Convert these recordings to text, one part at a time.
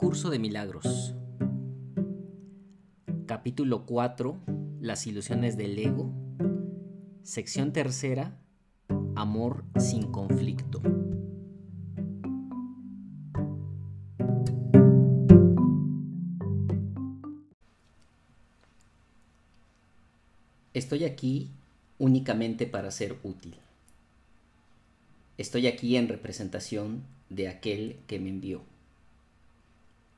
curso de milagros. Capítulo 4. Las ilusiones del ego. Sección tercera. Amor sin conflicto. Estoy aquí únicamente para ser útil. Estoy aquí en representación de aquel que me envió.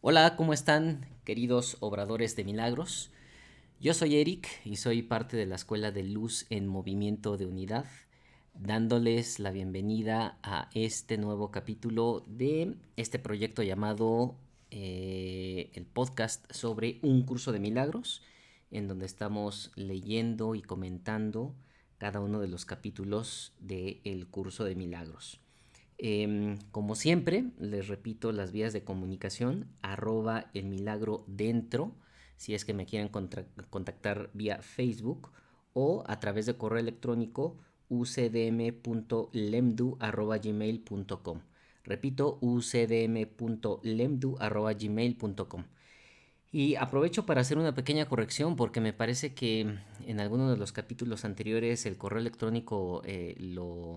Hola, ¿cómo están queridos obradores de milagros? Yo soy Eric y soy parte de la Escuela de Luz en Movimiento de Unidad, dándoles la bienvenida a este nuevo capítulo de este proyecto llamado eh, el podcast sobre un curso de milagros, en donde estamos leyendo y comentando cada uno de los capítulos del curso de milagros. Em, como siempre, les repito las vías de comunicación, arroba el milagro dentro, si es que me quieren contactar vía Facebook o a través de correo electrónico ucdm.lemdu.gmail.com. Repito, ucdm.lemdu.gmail.com. Y aprovecho para hacer una pequeña corrección porque me parece que en alguno de los capítulos anteriores el correo electrónico eh, lo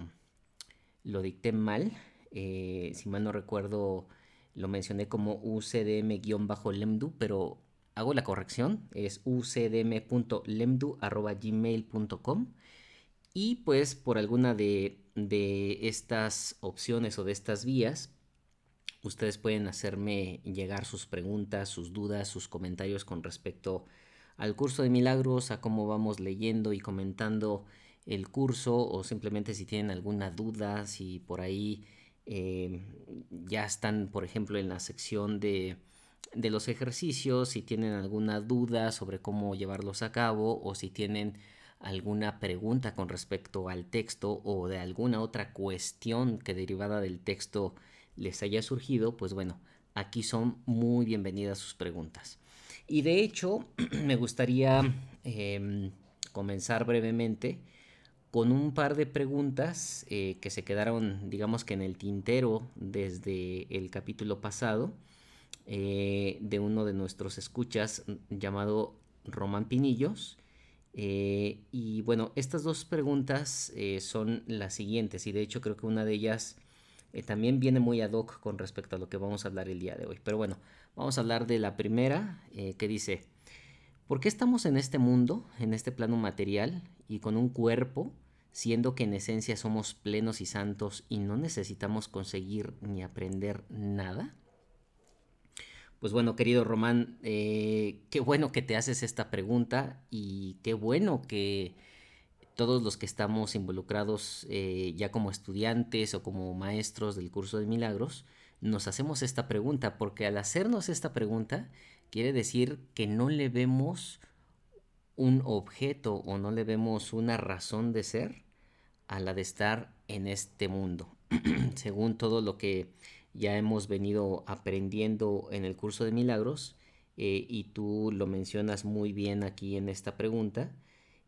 lo dicté mal. Eh, si mal no recuerdo, lo mencioné como ucdm-lemdu, pero hago la corrección. Es ucdm.lemdu.gmail.com. Y pues por alguna de, de estas opciones o de estas vías, ustedes pueden hacerme llegar sus preguntas, sus dudas, sus comentarios con respecto al curso de milagros, a cómo vamos leyendo y comentando el curso o simplemente si tienen alguna duda, si por ahí eh, ya están, por ejemplo, en la sección de, de los ejercicios, si tienen alguna duda sobre cómo llevarlos a cabo o si tienen alguna pregunta con respecto al texto o de alguna otra cuestión que derivada del texto les haya surgido, pues bueno, aquí son muy bienvenidas sus preguntas. Y de hecho, me gustaría em, comenzar brevemente con un par de preguntas eh, que se quedaron, digamos que en el tintero desde el capítulo pasado, eh, de uno de nuestros escuchas llamado Román Pinillos. Eh, y bueno, estas dos preguntas son las siguientes, y de hecho creo que una de ellas también viene muy ad hoc con respecto a lo que vamos a hablar el día de hoy. Pero bueno, vamos a hablar de la primera, que dice, ¿por qué estamos en este mundo, en este plano material, y con un cuerpo siendo que en esencia somos plenos y santos y no necesitamos conseguir ni aprender nada? Pues bueno, querido Román, eh, qué bueno que te haces esta pregunta y qué bueno que todos los que estamos involucrados eh, ya como estudiantes o como maestros del curso de milagros, nos hacemos esta pregunta, porque al hacernos esta pregunta quiere decir que no le vemos un objeto o no le vemos una razón de ser a la de estar en este mundo. Según todo lo que ya hemos venido aprendiendo en el curso de milagros, eh, y tú lo mencionas muy bien aquí en esta pregunta,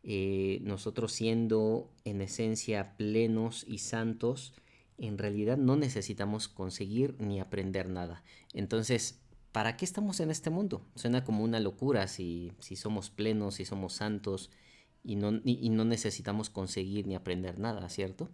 eh, nosotros siendo en esencia plenos y santos, en realidad no necesitamos conseguir ni aprender nada. Entonces, ¿para qué estamos en este mundo? Suena como una locura si, si somos plenos, si somos santos y no, no necesitamos conseguir ni aprender nada, ¿cierto?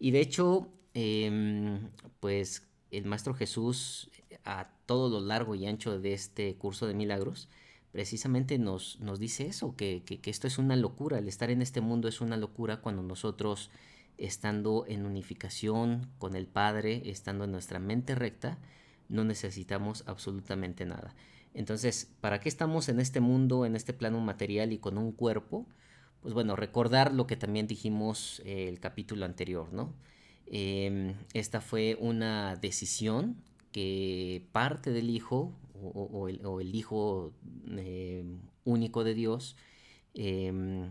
Y de hecho, em, pues el Maestro Jesús a todo lo largo y ancho de este curso de milagros, precisamente nos, nos dice eso, que, que, esto es una locura, el estar en este mundo es una locura cuando nosotros, estando en unificación con el Padre, estando en nuestra mente recta, no necesitamos absolutamente nada. Entonces, ¿para qué estamos en este mundo, en este plano material y con un cuerpo? Pues bueno, recordar lo que también dijimos eh, el capítulo anterior, ¿no? Em, esta fue una decisión que parte del Hijo o, el, Hijo eh, único de Dios em,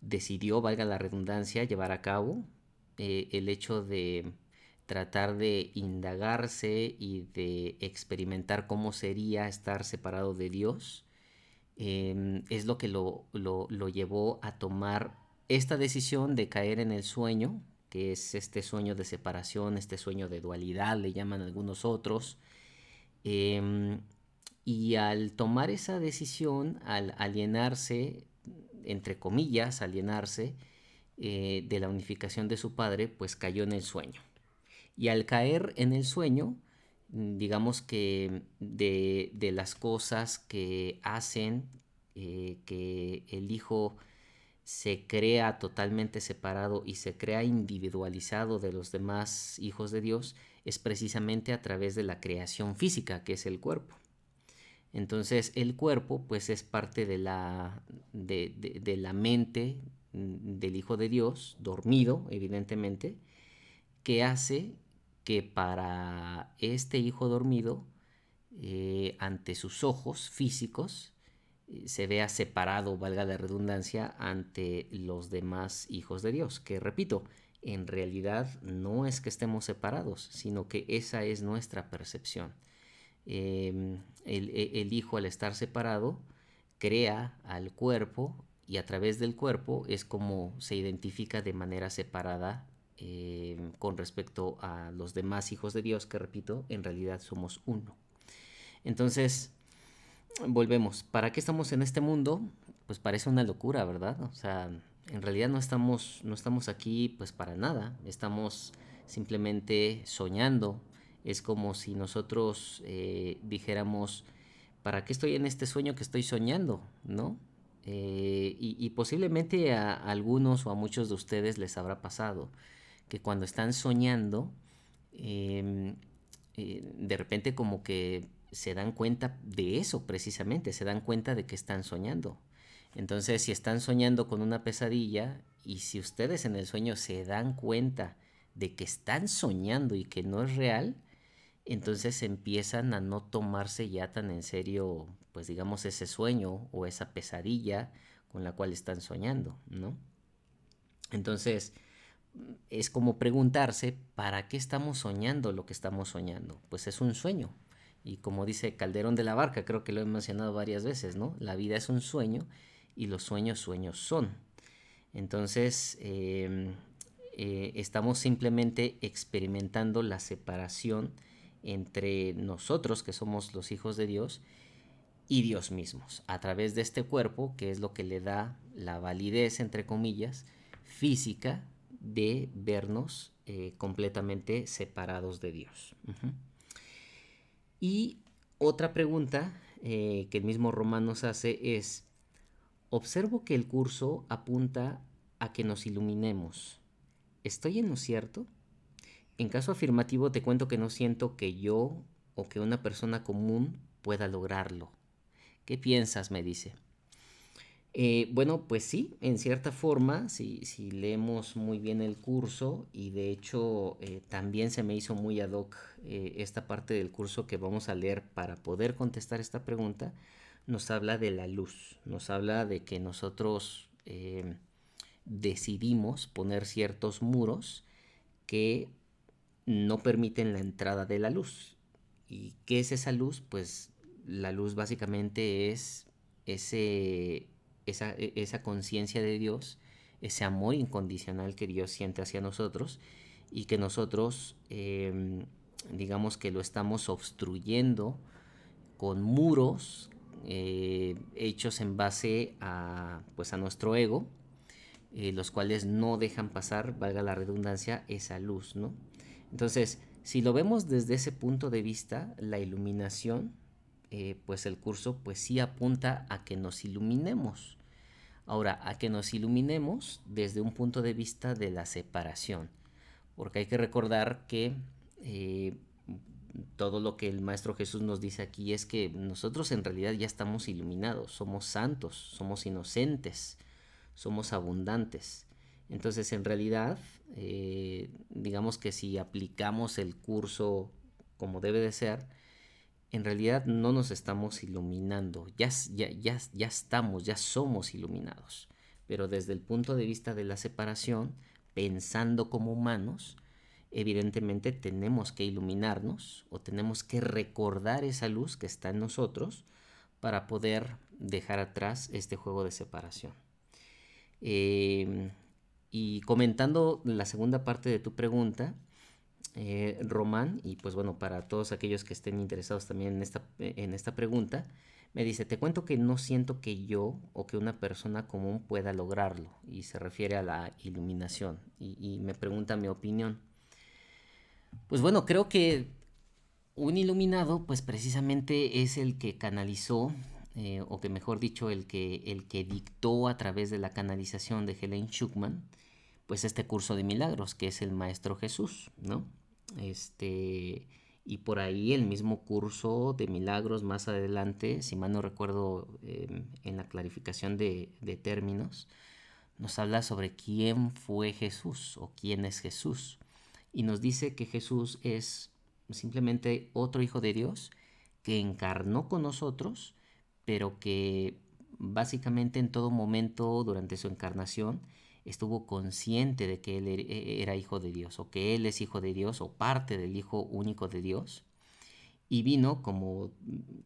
decidió, valga la redundancia, llevar a cabo eh, el hecho de tratar de indagarse y de experimentar cómo sería estar separado de Dios, em, es lo que lo, lo, llevó a tomar esta decisión de caer en el sueño, que es este sueño de separación, este sueño de dualidad, le llaman algunos otros. Em, y al tomar esa decisión, al alienarse, entre comillas, alienarse eh, de la unificación de su padre, pues cayó en el sueño. Y al caer en el sueño, mm, digamos que de, las cosas que hacen eh, que el hijo se crea totalmente separado y se crea individualizado de los demás hijos de Dios es precisamente a través de la creación física, que es el cuerpo. Entonces el cuerpo pues es parte de la, de la mente mm, del Hijo de Dios, dormido evidentemente, que hace que para este hijo dormido, eh, ante sus ojos físicos, eh, se vea separado, valga la redundancia, ante los demás hijos de Dios. Que repito, en realidad no es que estemos separados, sino que esa es nuestra percepción. Em, e, el hijo al estar separado crea al cuerpo y a través del cuerpo es como se identifica de manera separada eh, con respecto a los demás hijos de Dios, que repito, en realidad somos uno. Entonces, volvemos, ¿para qué estamos en este mundo? Pues parece una locura, ¿verdad? O sea, en realidad no estamos, no estamos aquí pues para nada, estamos simplemente soñando. Es como si nosotros eh, dijéramos, ¿para qué estoy en este sueño que estoy soñando? ¿No? Eh, y, posiblemente a algunos o a muchos de ustedes les habrá pasado que cuando están soñando, em, eh, de repente como que se dan cuenta de eso precisamente, se dan cuenta de que están soñando. Entonces, si están soñando con una pesadilla y si ustedes en el sueño se dan cuenta de que están soñando y que no es real, entonces empiezan a no tomarse ya tan en serio, pues digamos, ese sueño o esa pesadilla con la cual están soñando, ¿no? Entonces, es como preguntarse, ¿para qué estamos soñando lo que estamos soñando? Pues es un sueño. Y como dice Calderón de la Barca, creo que lo he mencionado varias veces, ¿no? La vida es un sueño y los sueños sueños son. Entonces, em, eh, estamos simplemente experimentando la separación entre nosotros, que somos los hijos de Dios, y Dios mismos, a través de este cuerpo, que es lo que le da la validez, entre comillas, física de vernos eh, completamente separados de Dios. Y otra pregunta eh, que el mismo Román nos hace es, observo que el curso apunta a que nos iluminemos. ¿Estoy en lo cierto? En caso afirmativo te cuento que no siento que yo o que una persona común pueda lograrlo. ¿Qué piensas? me dice. Eh, bueno, pues sí, en cierta forma, si, leemos muy bien el curso y de hecho eh, también se me hizo muy ad hoc eh, esta parte del curso que vamos a leer para poder contestar esta pregunta, nos habla de la luz, nos habla de que nosotros decidimos poner ciertos muros que no permiten la entrada de la luz. ¿Y qué es esa luz? Pues la luz básicamente es ese e, esa, conciencia de Dios, ese amor incondicional que Dios siente hacia nosotros y que nosotros, em, digamos que lo estamos obstruyendo con muros eh, hechos en base a, pues a nuestro ego, eh, los cuales no dejan pasar, valga la redundancia, esa luz, ¿no? Entonces, si lo vemos desde ese punto de vista, la iluminación eh, pues el curso pues sí apunta a que nos iluminemos. Ahora, a que nos iluminemos desde un punto de vista de la separación. Porque hay que recordar que eh, todo lo que el Maestro Jesús nos dice aquí es que nosotros en realidad ya estamos iluminados, somos santos, somos inocentes, somos abundantes. Entonces, en realidad, eh, digamos que si aplicamos el curso como debe de ser, en realidad no nos estamos iluminando, ya, ya, ya, ya estamos, ya somos iluminados. Pero desde el punto de vista de la separación, pensando como humanos, evidentemente tenemos que iluminarnos o tenemos que recordar esa luz que está en nosotros para poder dejar atrás este juego de separación. Em, y comentando la segunda parte de tu pregunta, eh, Román, y pues bueno, para todos aquellos que estén interesados también en esta, en esta pregunta, me dice, te cuento que no siento que yo o que una persona común pueda lograrlo, y se refiere a la iluminación, y me pregunta mi opinión. Pues bueno, creo que un iluminado, pues precisamente es el que canalizó, eh, o que mejor dicho, el que, el que dictó a través de la canalización de Helen Schuckman, pues este curso de milagros, que es el Maestro Jesús, ¿no? Este, y por ahí el mismo curso de milagros más adelante, si mal no recuerdo em, en la clarificación de, de términos, nos habla sobre quién fue Jesús o quién es Jesús. Y nos dice que Jesús es simplemente otro hijo de Dios que encarnó con nosotros, pero que básicamente en todo momento durante su encarnación estuvo consciente de que él er, e, era hijo de Dios, o que él es hijo de Dios, o parte del hijo único de Dios. Y vino, como,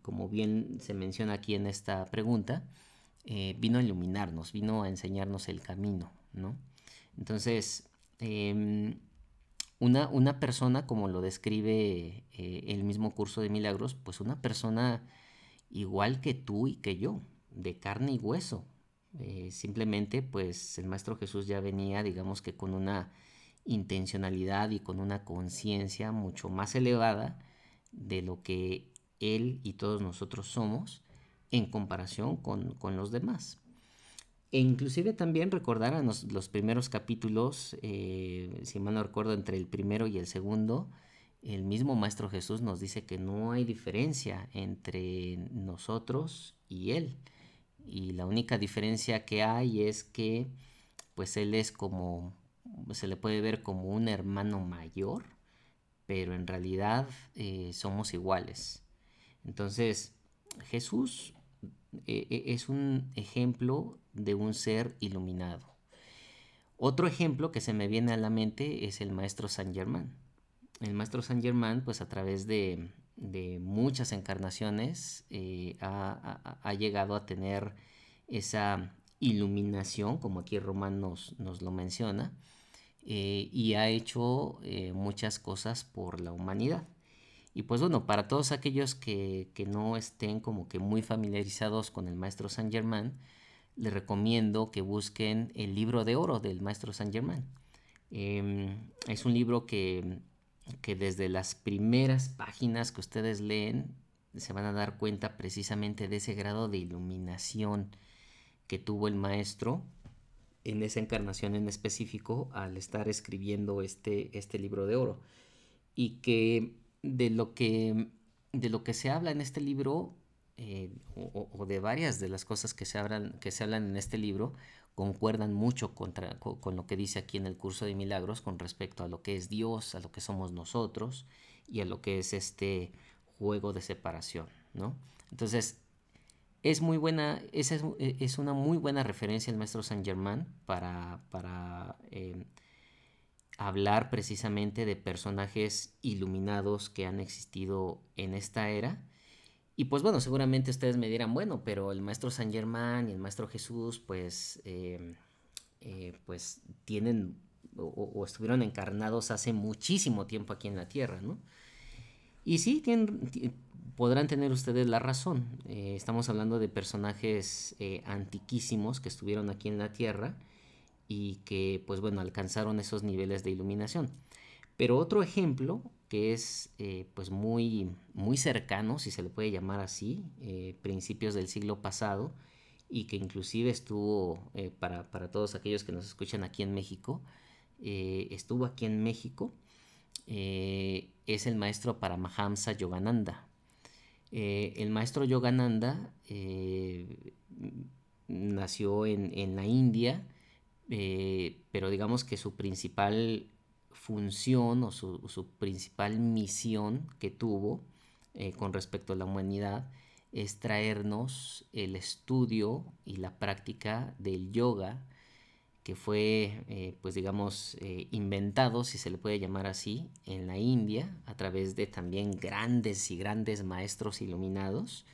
como bien se menciona aquí en esta pregunta, eh, vino a iluminarnos, vino a enseñarnos el camino, ¿no? Entonces, em, una, persona, como lo describe eh, el mismo curso de milagros, pues una persona igual que tú y que yo, de carne y hueso. Eh, simplemente, pues el Maestro Jesús ya venía, digamos que con una intencionalidad y con una conciencia mucho más elevada de lo que Él y todos nosotros somos en comparación con, con los demás. E inclusive también recordar los, primeros capítulos, eh, si mal no recuerdo, entre el primero y el segundo, el mismo Maestro Jesús nos dice que no hay diferencia entre nosotros y Él. Y la única diferencia que hay es que pues Él es como, se le puede ver como un hermano mayor, pero en realidad eh, somos iguales. Entonces, Jesús eh, es un ejemplo de un ser iluminado. Otro ejemplo que se me viene a la mente es el maestro Saint Germain. El maestro Saint Germain, pues a través de, muchas encarnaciones, eh, ha, llegado a tener esa iluminación, como aquí Román nos, lo menciona, eh, y ha hecho eh, muchas cosas por la humanidad. Y pues bueno, para todos aquellos que, que, no estén como que muy familiarizados con el maestro Saint Germain, les recomiendo que busquen el libro de oro del maestro Saint Germain. Em, es un libro que, que desde las primeras páginas que ustedes leen se van a dar cuenta precisamente de ese grado de iluminación que tuvo el maestro en esa encarnación en específico al estar escribiendo este, este libro de oro. Y que de lo que, de lo que se habla en este libro eh, o, de varias de las cosas que se, hablan, que se hablan en este libro concuerdan mucho contra, con, lo que dice aquí en el curso de milagros con respecto a lo que es Dios, a lo que somos nosotros y a lo que es este juego de separación, ¿no? Entonces, es muy buena, esa es, una muy buena referencia el maestro Saint Germain para, para eh, hablar precisamente de personajes iluminados que han existido en esta era y pues bueno, seguramente ustedes me dirán, bueno, pero el maestro San Germán y el maestro Jesús, pues, em, eh, pues tienen o, estuvieron encarnados hace muchísimo tiempo aquí en la Tierra, ¿no? Y sí, podrán tener ustedes la razón. Eh, estamos hablando de personajes eh, antiquísimos que estuvieron aquí en la Tierra y que, pues bueno, alcanzaron esos niveles de iluminación. Pero otro ejemplo que es eh, pues muy, muy cercano, si se le puede llamar así, eh, principios del siglo pasado, y que inclusive estuvo, eh, para, todos aquellos que nos escuchan aquí en México, estuvo aquí en México, es el maestro Paramahamsa Yogananda. el maestro Yogananda nació en, en, la India, pero digamos que su principal función o su, principal misión que tuvo eh, con respecto a la humanidad es traernos el estudio y la práctica del yoga que fue, eh, pues digamos, eh, inventado, si se le puede llamar así, en la India, a través de también grandes y grandes maestros iluminados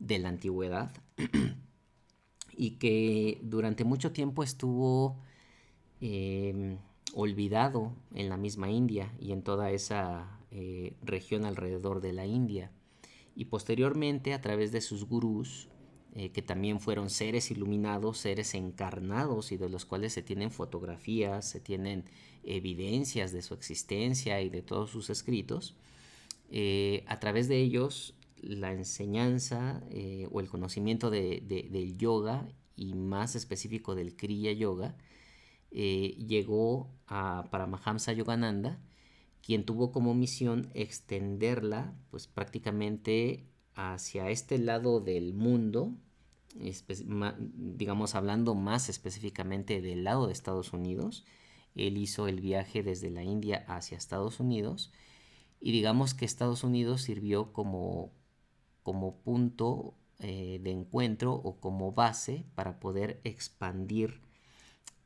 de la antigüedad, y que durante mucho tiempo estuvo em, olvidado en la misma India y en toda esa eh, región alrededor de la India. Y posteriormente, a través de sus gurús, eh, que también fueron seres iluminados, seres encarnados y de los cuales se tienen fotografías, se tienen evidencias de su existencia y de todos sus escritos. Eh, a través de ellos, la enseñanza o el conocimiento del yoga y más específico del Kriya Yoga llegó a Paramahamsa Yogananda, quien tuvo como misión extenderla pues prácticamente hacia este lado del mundo digamos hablando más específicamente del lado de Estados Unidos, él hizo el viaje desde la India hacia Estados Unidos y digamos que Estados Unidos sirvió como, como punto eh, de encuentro o como base para poder expandir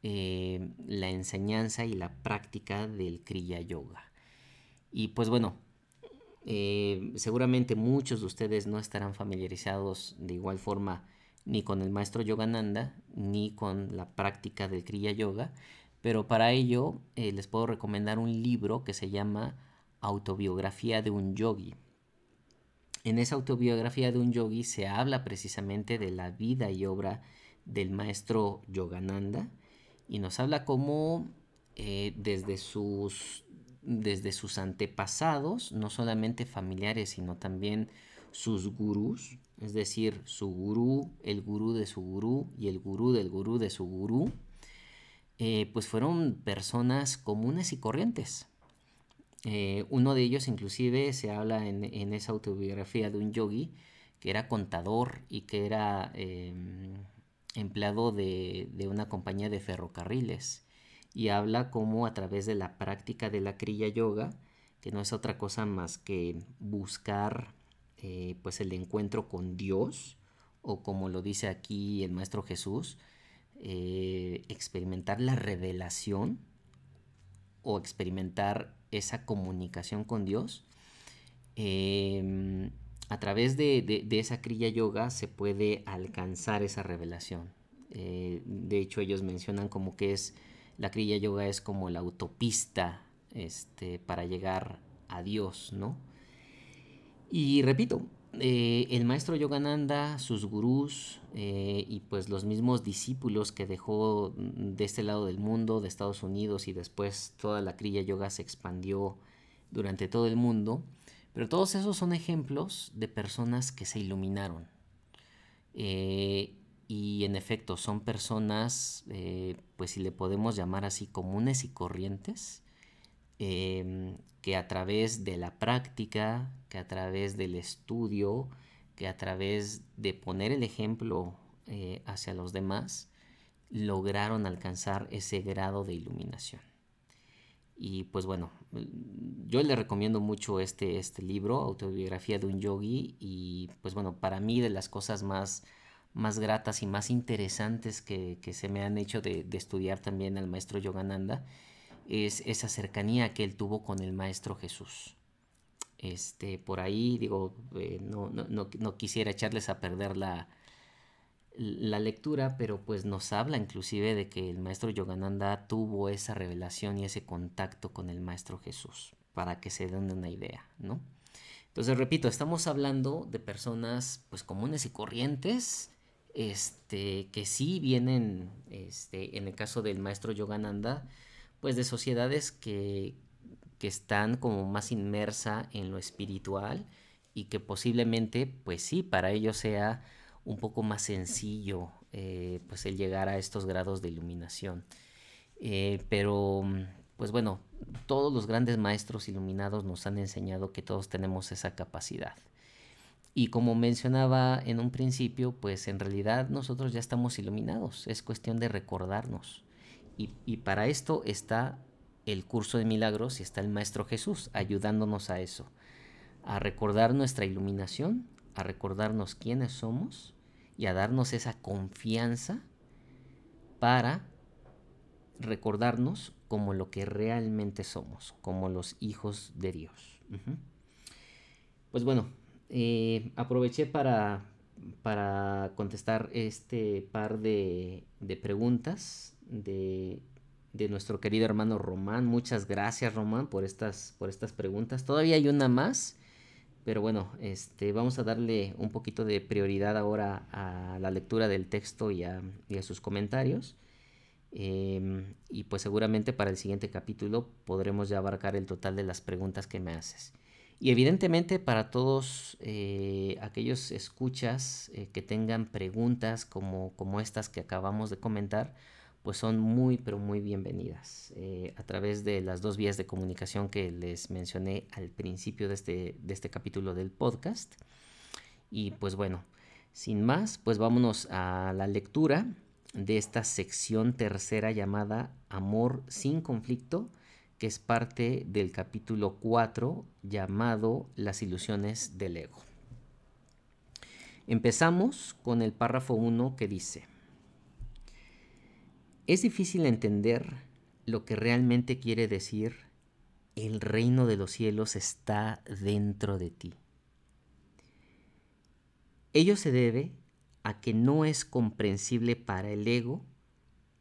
eh, la enseñanza y la práctica del Kriya Yoga. Y pues bueno, eh, seguramente muchos de ustedes no estarán familiarizados de igual forma ni con el maestro Yogananda, ni con la práctica del Kriya Yoga, pero para ello eh, les puedo recomendar un libro que se llama Autobiografía de un Yogi. En esa autobiografía de un yogi se habla precisamente de la vida y obra del maestro Yogananda y nos habla cómo eh, desde, sus, desde sus antepasados, no solamente familiares, sino también sus gurús, es decir, su gurú, el gurú de su gurú y el gurú del gurú de su gurú, eh, pues fueron personas comunes y corrientes. Eh, uno de ellos inclusive se habla en, esa autobiografía de un yogi que era contador y que era em, empleado de, de, una compañía de ferrocarriles y habla como a través de la práctica de la Kriya Yoga, que no es otra cosa más que buscar eh, pues el encuentro con Dios, o como lo dice aquí el Maestro Jesús, eh, experimentar la revelación o experimentar esa comunicación con Dios. Em, a través de, esa Kriya Yoga se puede alcanzar esa revelación. Eh, de hecho, ellos mencionan como que es la Kriya Yoga es como la autopista este, para llegar a Dios, ¿no? Y repito, eh, el maestro Yogananda, sus gurús eh, y pues los mismos discípulos que dejó de este lado del mundo, de Estados Unidos y después toda la Kriya Yoga se expandió durante todo el mundo, pero todos esos son ejemplos de personas que se iluminaron. Eh, y en efecto son personas, pues si le podemos llamar así, comunes y corrientes, Em, que a través de la práctica, que a través del estudio, que a través de poner el ejemplo eh, hacia los demás, lograron alcanzar ese grado de iluminación. Y pues bueno, yo le recomiendo mucho este, este libro, Autobiografía de un Yogi, y pues bueno, para mí de las cosas más, más gratas y más interesantes que, se me han hecho de, de estudiar también al maestro Yogananda, es esa cercanía que él tuvo con el Maestro Jesús. Este, por ahí, digo, eh, no, no, quisiera echarles a perder la, la lectura, pero pues nos habla inclusive de que el Maestro Yogananda tuvo esa revelación y ese contacto con el Maestro Jesús, para que se den una idea, ¿no? Entonces, repito, estamos hablando de personas pues comunes y corrientes, este, que sí vienen, este, en el caso del Maestro Yogananda, pues de sociedades que, están como más inmersa en lo espiritual y que posiblemente, pues sí, para ellos sea un poco más sencillo eh, pues el llegar a estos grados de iluminación. Eh, pero, pues bueno, todos los grandes maestros iluminados nos han enseñado que todos tenemos esa capacidad. Y como mencionaba en un principio, pues en realidad nosotros ya estamos iluminados, es cuestión de recordarnos. Y, para esto está el curso de milagros y está el Maestro Jesús ayudándonos a eso, a recordar nuestra iluminación, a recordarnos quiénes somos y a darnos esa confianza para recordarnos como lo que realmente somos, como los hijos de Dios. Pues bueno, eh, aproveché para, para, contestar este par de, de preguntas de, de, nuestro querido hermano Román. Muchas gracias Román por estas, por estas preguntas. Todavía hay una más, pero bueno, este, vamos a darle un poquito de prioridad ahora a la lectura del texto y a, sus comentarios. Em, y pues seguramente para el siguiente capítulo podremos ya abarcar el total de las preguntas que me haces. Y evidentemente para todos eh, aquellos escuchas eh, que tengan preguntas como, como estas que acabamos de comentar, pues son muy pero muy bienvenidas eh, a través de las dos vías de comunicación que les mencioné al principio de este, de este capítulo del podcast. Y pues bueno, sin más, pues vámonos a la lectura de esta sección tercera llamada Amor sin conflicto, que es parte del capítulo 4 llamado Las ilusiones del ego. Empezamos con el párrafo 1 que dice, es difícil entender lo que realmente quiere decir el reino de los cielos está dentro de ti. Ello se debe a que no es comprensible para el ego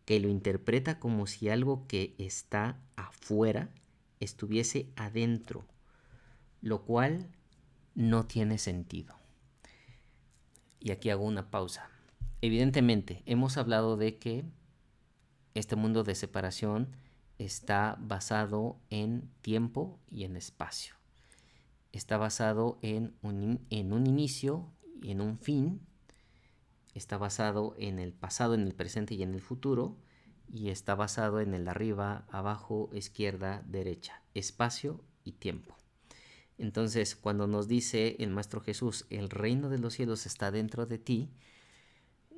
que lo interpreta como si algo que está afuera estuviese adentro, lo cual no tiene sentido. Y aquí hago una pausa. Evidentemente, hemos hablado de que este mundo de separación está basado en tiempo y en espacio. Está basado en un, en un inicio y en un fin está basado en el pasado, en el presente y en el futuro, y está basado en el arriba, abajo, izquierda, derecha, espacio y tiempo. Entonces, cuando nos dice el Maestro Jesús, el reino de los cielos está dentro de ti,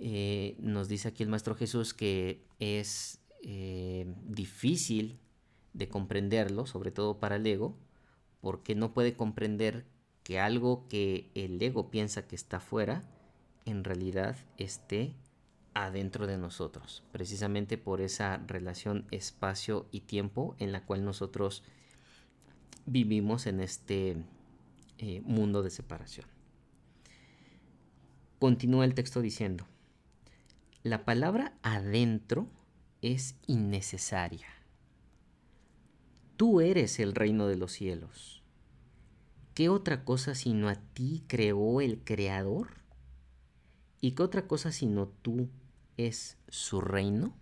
eh, nos dice aquí el Maestro Jesús que es eh, difícil de comprenderlo, sobre todo para el ego, porque no puede comprender que algo que el ego piensa que está fuera, en realidad esté adentro de nosotros, precisamente por esa relación espacio y tiempo en la cual nosotros vivimos en este eh, mundo de separación. Continúa el texto diciendo, la palabra adentro es innecesaria. Tú eres el reino de los cielos. ¿Qué otra cosa sino a ti creó el Creador? ¿Y qué otra cosa sino tú es su reino?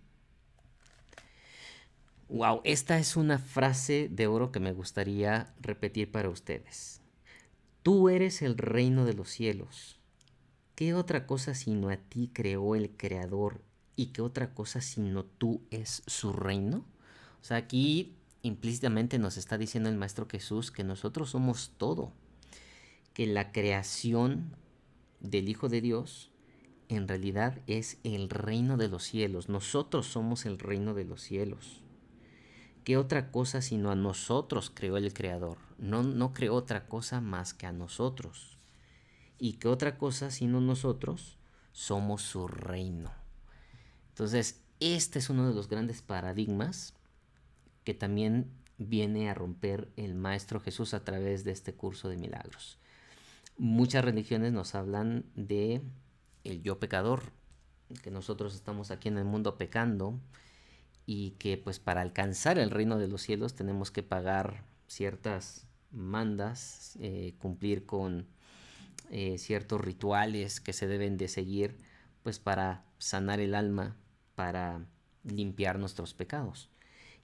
Wow, esta es una frase de oro que me gustaría repetir para ustedes. Tú eres el reino de los cielos. ¿Qué otra cosa sino a ti creó el Creador y qué otra cosa sino tú es su reino? O sea, aquí implícitamente nos está diciendo el Maestro Jesús que nosotros somos todo, que la creación del Hijo de Dios en realidad es el reino de los cielos. Nosotros somos el reino de los cielos. ¿Qué otra cosa sino a nosotros creó el Creador? No, no creó otra cosa más que a nosotros. ¿Y qué otra cosa sino nosotros? Somos su reino. Entonces, este es uno de los grandes paradigmas que también viene a romper el Maestro Jesús a través de este curso de milagros. Muchas religiones nos hablan de el yo pecador, que nosotros estamos aquí en el mundo pecando y que pues para alcanzar el reino de los cielos tenemos que pagar ciertas mandas, eh, cumplir con eh, ciertos rituales que se deben de seguir pues para sanar el alma, para limpiar nuestros pecados.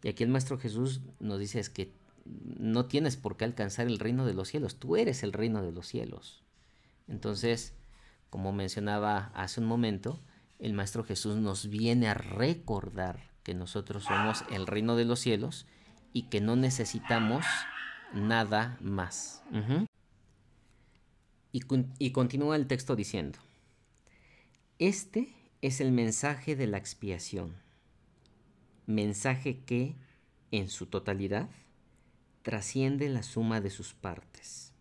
Y aquí el Maestro Jesús nos dice es que no tienes por qué alcanzar el reino de los cielos, tú eres el reino de los cielos. Entonces, como mencionaba hace un momento, el Maestro Jesús nos viene a recordar que nosotros somos el reino de los cielos y que no necesitamos nada más. Y, continúa el texto diciendo, este es el mensaje de la expiación, mensaje que, en su totalidad, trasciende la suma de sus partes.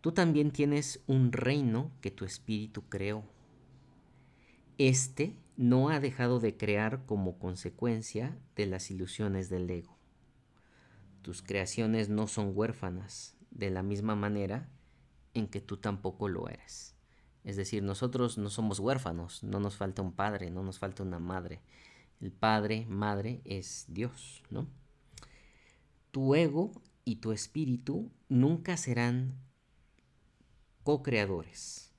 tú también tienes un reino que tu espíritu creó. Este no ha dejado de crear como consecuencia de las ilusiones del ego. Tus creaciones no son huérfanas, de la misma manera en que tú tampoco lo eres. Es decir, nosotros no somos huérfanos, no nos falta un padre, no nos falta una madre. El padre, madre es Dios, ¿no? Tu ego y tu espíritu nunca serán co-creadores,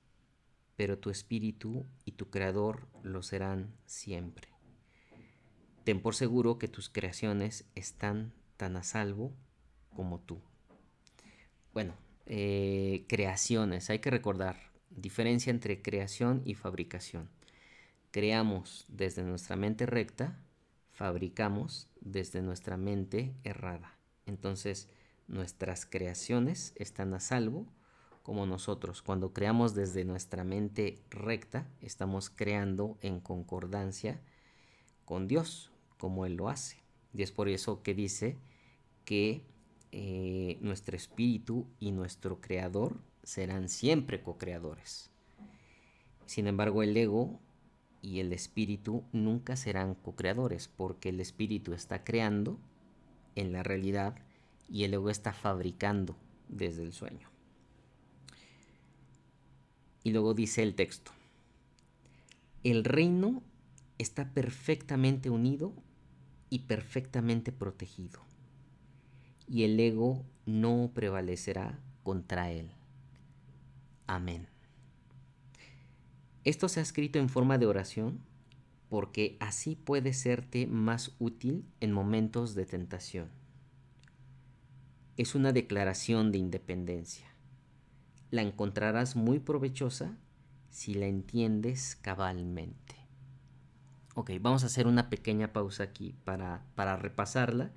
pero tu espíritu y tu creador lo serán siempre. Ten por seguro que tus creaciones están tan a salvo como tú. Bueno, eh, creaciones, hay que recordar, diferencia entre creación y fabricación. Creamos desde nuestra mente recta, fabricamos desde nuestra mente errada. Entonces, nuestras creaciones están a salvo como nosotros. Cuando creamos desde nuestra mente recta, estamos creando en concordancia con Dios, como Él lo hace. Y es por eso que dice que eh, nuestro espíritu y nuestro creador serán siempre co-creadores. Sin embargo, el ego y el espíritu nunca serán co-creadores porque el espíritu está creando en la realidad y el ego está fabricando desde el sueño. Y luego dice el texto, el reino está perfectamente unido y perfectamente protegido, y el ego no prevalecerá contra él. Amén. Esto se ha escrito en forma de oración porque así puede serte más útil en momentos de tentación. Es una declaración de independencia la encontrarás muy provechosa si la entiendes cabalmente. Ok, vamos a hacer una pequeña pausa aquí para, para repasarla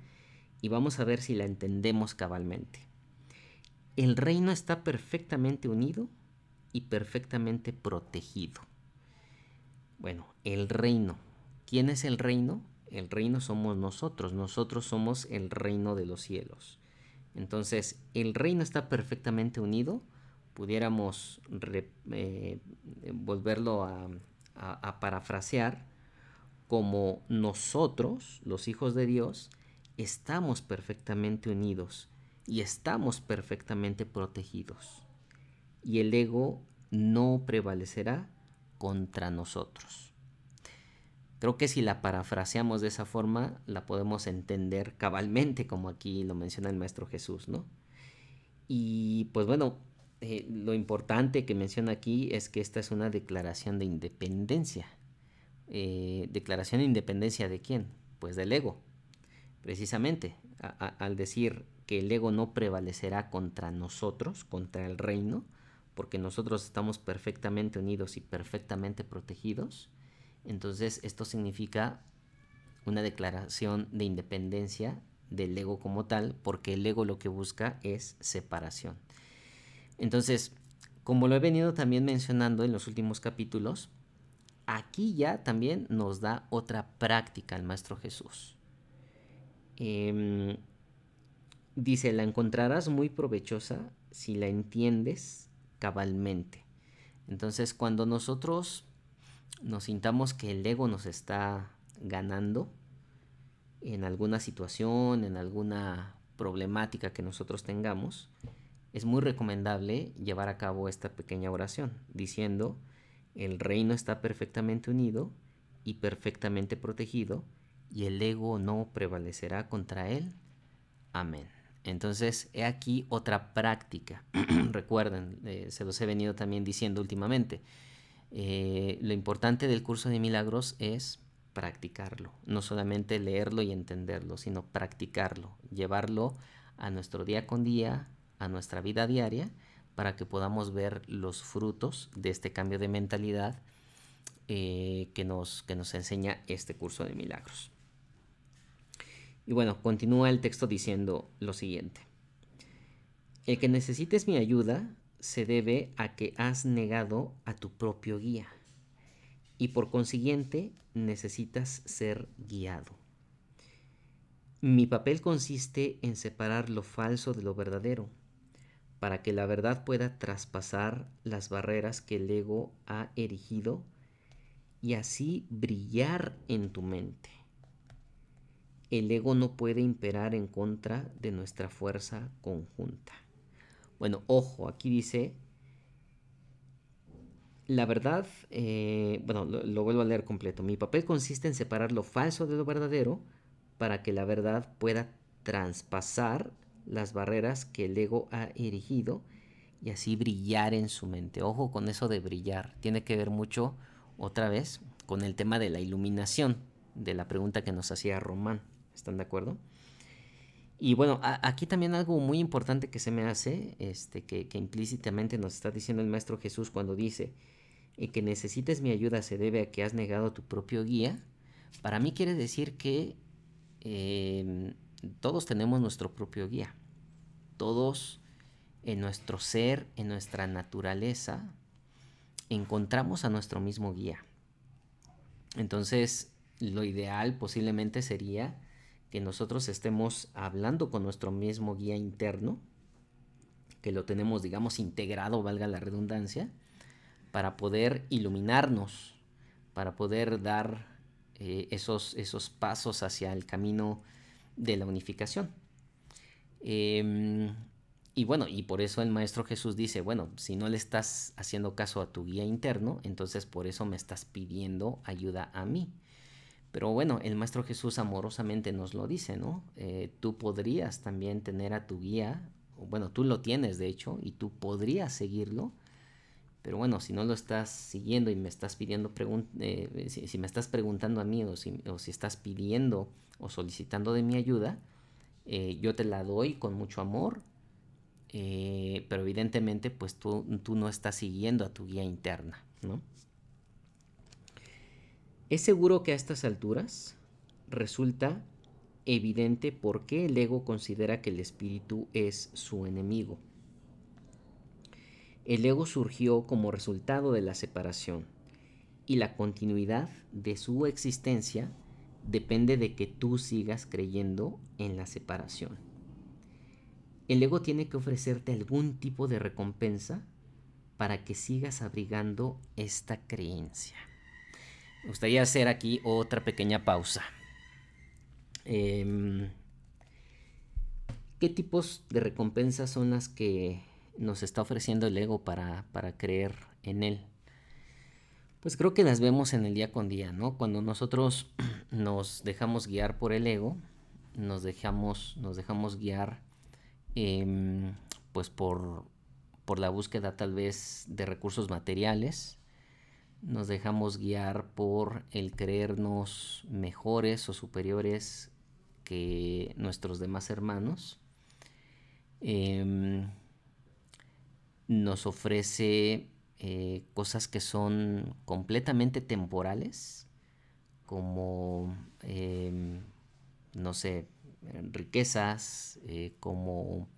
y vamos a ver si la entendemos cabalmente. El reino está perfectamente unido y perfectamente protegido. Bueno, el reino. ¿Quién es el reino? El reino somos nosotros, nosotros somos el reino de los cielos. Entonces, el reino está perfectamente unido pudiéramos eh, volverlo a, a parafrasear como nosotros, los hijos de Dios, estamos perfectamente unidos y estamos perfectamente protegidos. Y el ego no prevalecerá contra nosotros. Creo que si la parafraseamos de esa forma, la podemos entender cabalmente, como aquí lo menciona el Maestro Jesús, ¿no? Y pues bueno, eh, lo importante que menciona aquí es que esta es una declaración de independencia. Eh, ¿Declaración de independencia de quién? Pues del ego. Precisamente, al decir que el ego no prevalecerá contra nosotros, contra el reino, porque nosotros estamos perfectamente unidos y perfectamente protegidos, entonces esto significa una declaración de independencia del ego como tal, porque el ego lo que busca es separación. Entonces, como lo he venido también mencionando en los últimos capítulos, aquí ya también nos da otra práctica el Maestro Jesús. Em, dice, la encontrarás muy provechosa si la entiendes cabalmente. Entonces, cuando nosotros nos sintamos que el ego nos está ganando en alguna situación, en alguna problemática que nosotros tengamos, es muy recomendable llevar a cabo esta pequeña oración diciendo, el reino está perfectamente unido y perfectamente protegido y el ego no prevalecerá contra él. Amén. Entonces, he aquí otra práctica. Recuerden, eh, se los he venido también diciendo últimamente. Eh, lo importante del curso de milagros es practicarlo, no solamente leerlo y entenderlo, sino practicarlo, llevarlo a nuestro día con día, a nuestra vida diaria para que podamos ver los frutos de este cambio de mentalidad eh, que, nos, que nos enseña este curso de milagros. Y bueno, continúa el texto diciendo lo siguiente. El que necesites mi ayuda se debe a que has negado a tu propio guía y por consiguiente necesitas ser guiado. Mi papel consiste en separar lo falso de lo verdadero para que la verdad pueda traspasar las barreras que el ego ha erigido y así brillar en tu mente. El ego no puede imperar en contra de nuestra fuerza conjunta. Bueno, ojo, aquí dice, la verdad, eh, bueno, lo, vuelvo a leer completo. Mi papel consiste en separar lo falso de lo verdadero para que la verdad pueda traspasar las barreras que el ego ha erigido y así brillar en su mente. Ojo con eso de brillar. Tiene que ver mucho, otra vez, con el tema de la iluminación, de la pregunta que nos hacía Román. ¿Están de acuerdo? Y bueno, aquí también algo muy importante que se me hace, este, que, implícitamente nos está diciendo el Maestro Jesús cuando dice, y que necesites mi ayuda se debe a que has negado tu propio guía, para mí quiere decir que em, todos tenemos nuestro propio guía. Todos en nuestro ser, en nuestra naturaleza, encontramos a nuestro mismo guía. Entonces, lo ideal posiblemente sería que nosotros estemos hablando con nuestro mismo guía interno, que lo tenemos, digamos, integrado, valga la redundancia, para poder iluminarnos, para poder dar eh, esos, esos pasos hacia el camino de la unificación. Em, y bueno, y por eso el Maestro Jesús dice, bueno, si no le estás haciendo caso a tu guía interno, entonces por eso me estás pidiendo ayuda a mí. Pero bueno, el Maestro Jesús amorosamente nos lo dice, ¿no? Eh, tú podrías también tener a tu guía, bueno, tú lo tienes de hecho, y tú podrías seguirlo, pero bueno, si no lo estás siguiendo y me estás pidiendo, eh, si, me estás preguntando a mí o si, estás pidiendo o solicitando de mi ayuda, eh, yo te la doy con mucho amor, eh, pero evidentemente pues tú, tú, no estás siguiendo a tu guía interna, ¿no? Es seguro que a estas alturas resulta evidente por qué el ego considera que el espíritu es su enemigo. El ego surgió como resultado de la separación y la continuidad de su existencia depende de que tú sigas creyendo en la separación. El ego tiene que ofrecerte algún tipo de recompensa para que sigas abrigando esta creencia. Me gustaría hacer aquí otra pequeña pausa. Em, ¿Qué tipos de recompensas son las que nos está ofreciendo el ego para, creer en él. Pues creo que las vemos en el día con día, ¿no? Cuando nosotros nos dejamos guiar por el ego, nos dejamos, nos dejamos guiar em, pues por, por la búsqueda tal vez de recursos materiales, nos dejamos guiar por el creernos mejores o superiores que nuestros demás hermanos. Em, nos ofrece eh, cosas que son completamente temporales, como, em, no sé, riquezas, eh, como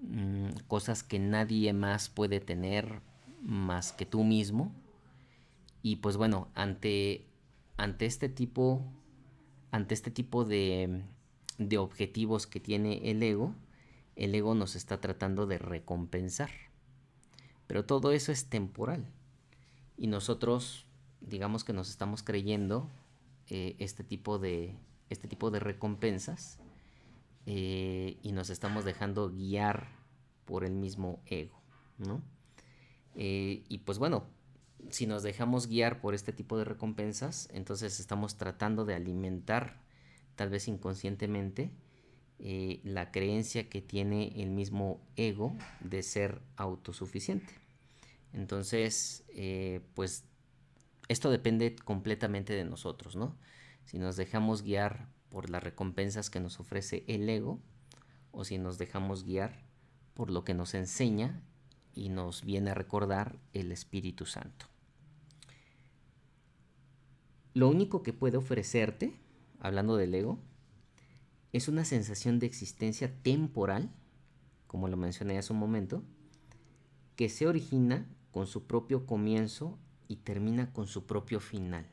mm, cosas que nadie más puede tener más que tú mismo. Y pues bueno, ante, ante este tipo, ante este tipo de, de objetivos que tiene el ego, el ego nos está tratando de recompensar. Pero todo eso es temporal. Y nosotros, digamos que nos estamos creyendo eh, este, tipo de, este tipo de recompensas eh, y nos estamos dejando guiar por el mismo ego, ¿no? Eh, y pues bueno, si nos dejamos guiar por este tipo de recompensas, entonces estamos tratando de alimentar, tal vez inconscientemente, eh, la creencia que tiene el mismo ego de ser autosuficiente. Entonces, eh, pues esto depende completamente de nosotros, ¿no? Si nos dejamos guiar por las recompensas que nos ofrece el ego o si nos dejamos guiar por lo que nos enseña y nos viene a recordar el Espíritu Santo. Lo único que puede ofrecerte, hablando del ego, es una sensación de existencia temporal, como lo mencioné hace un momento, que se origina con su propio comienzo y termina con su propio final.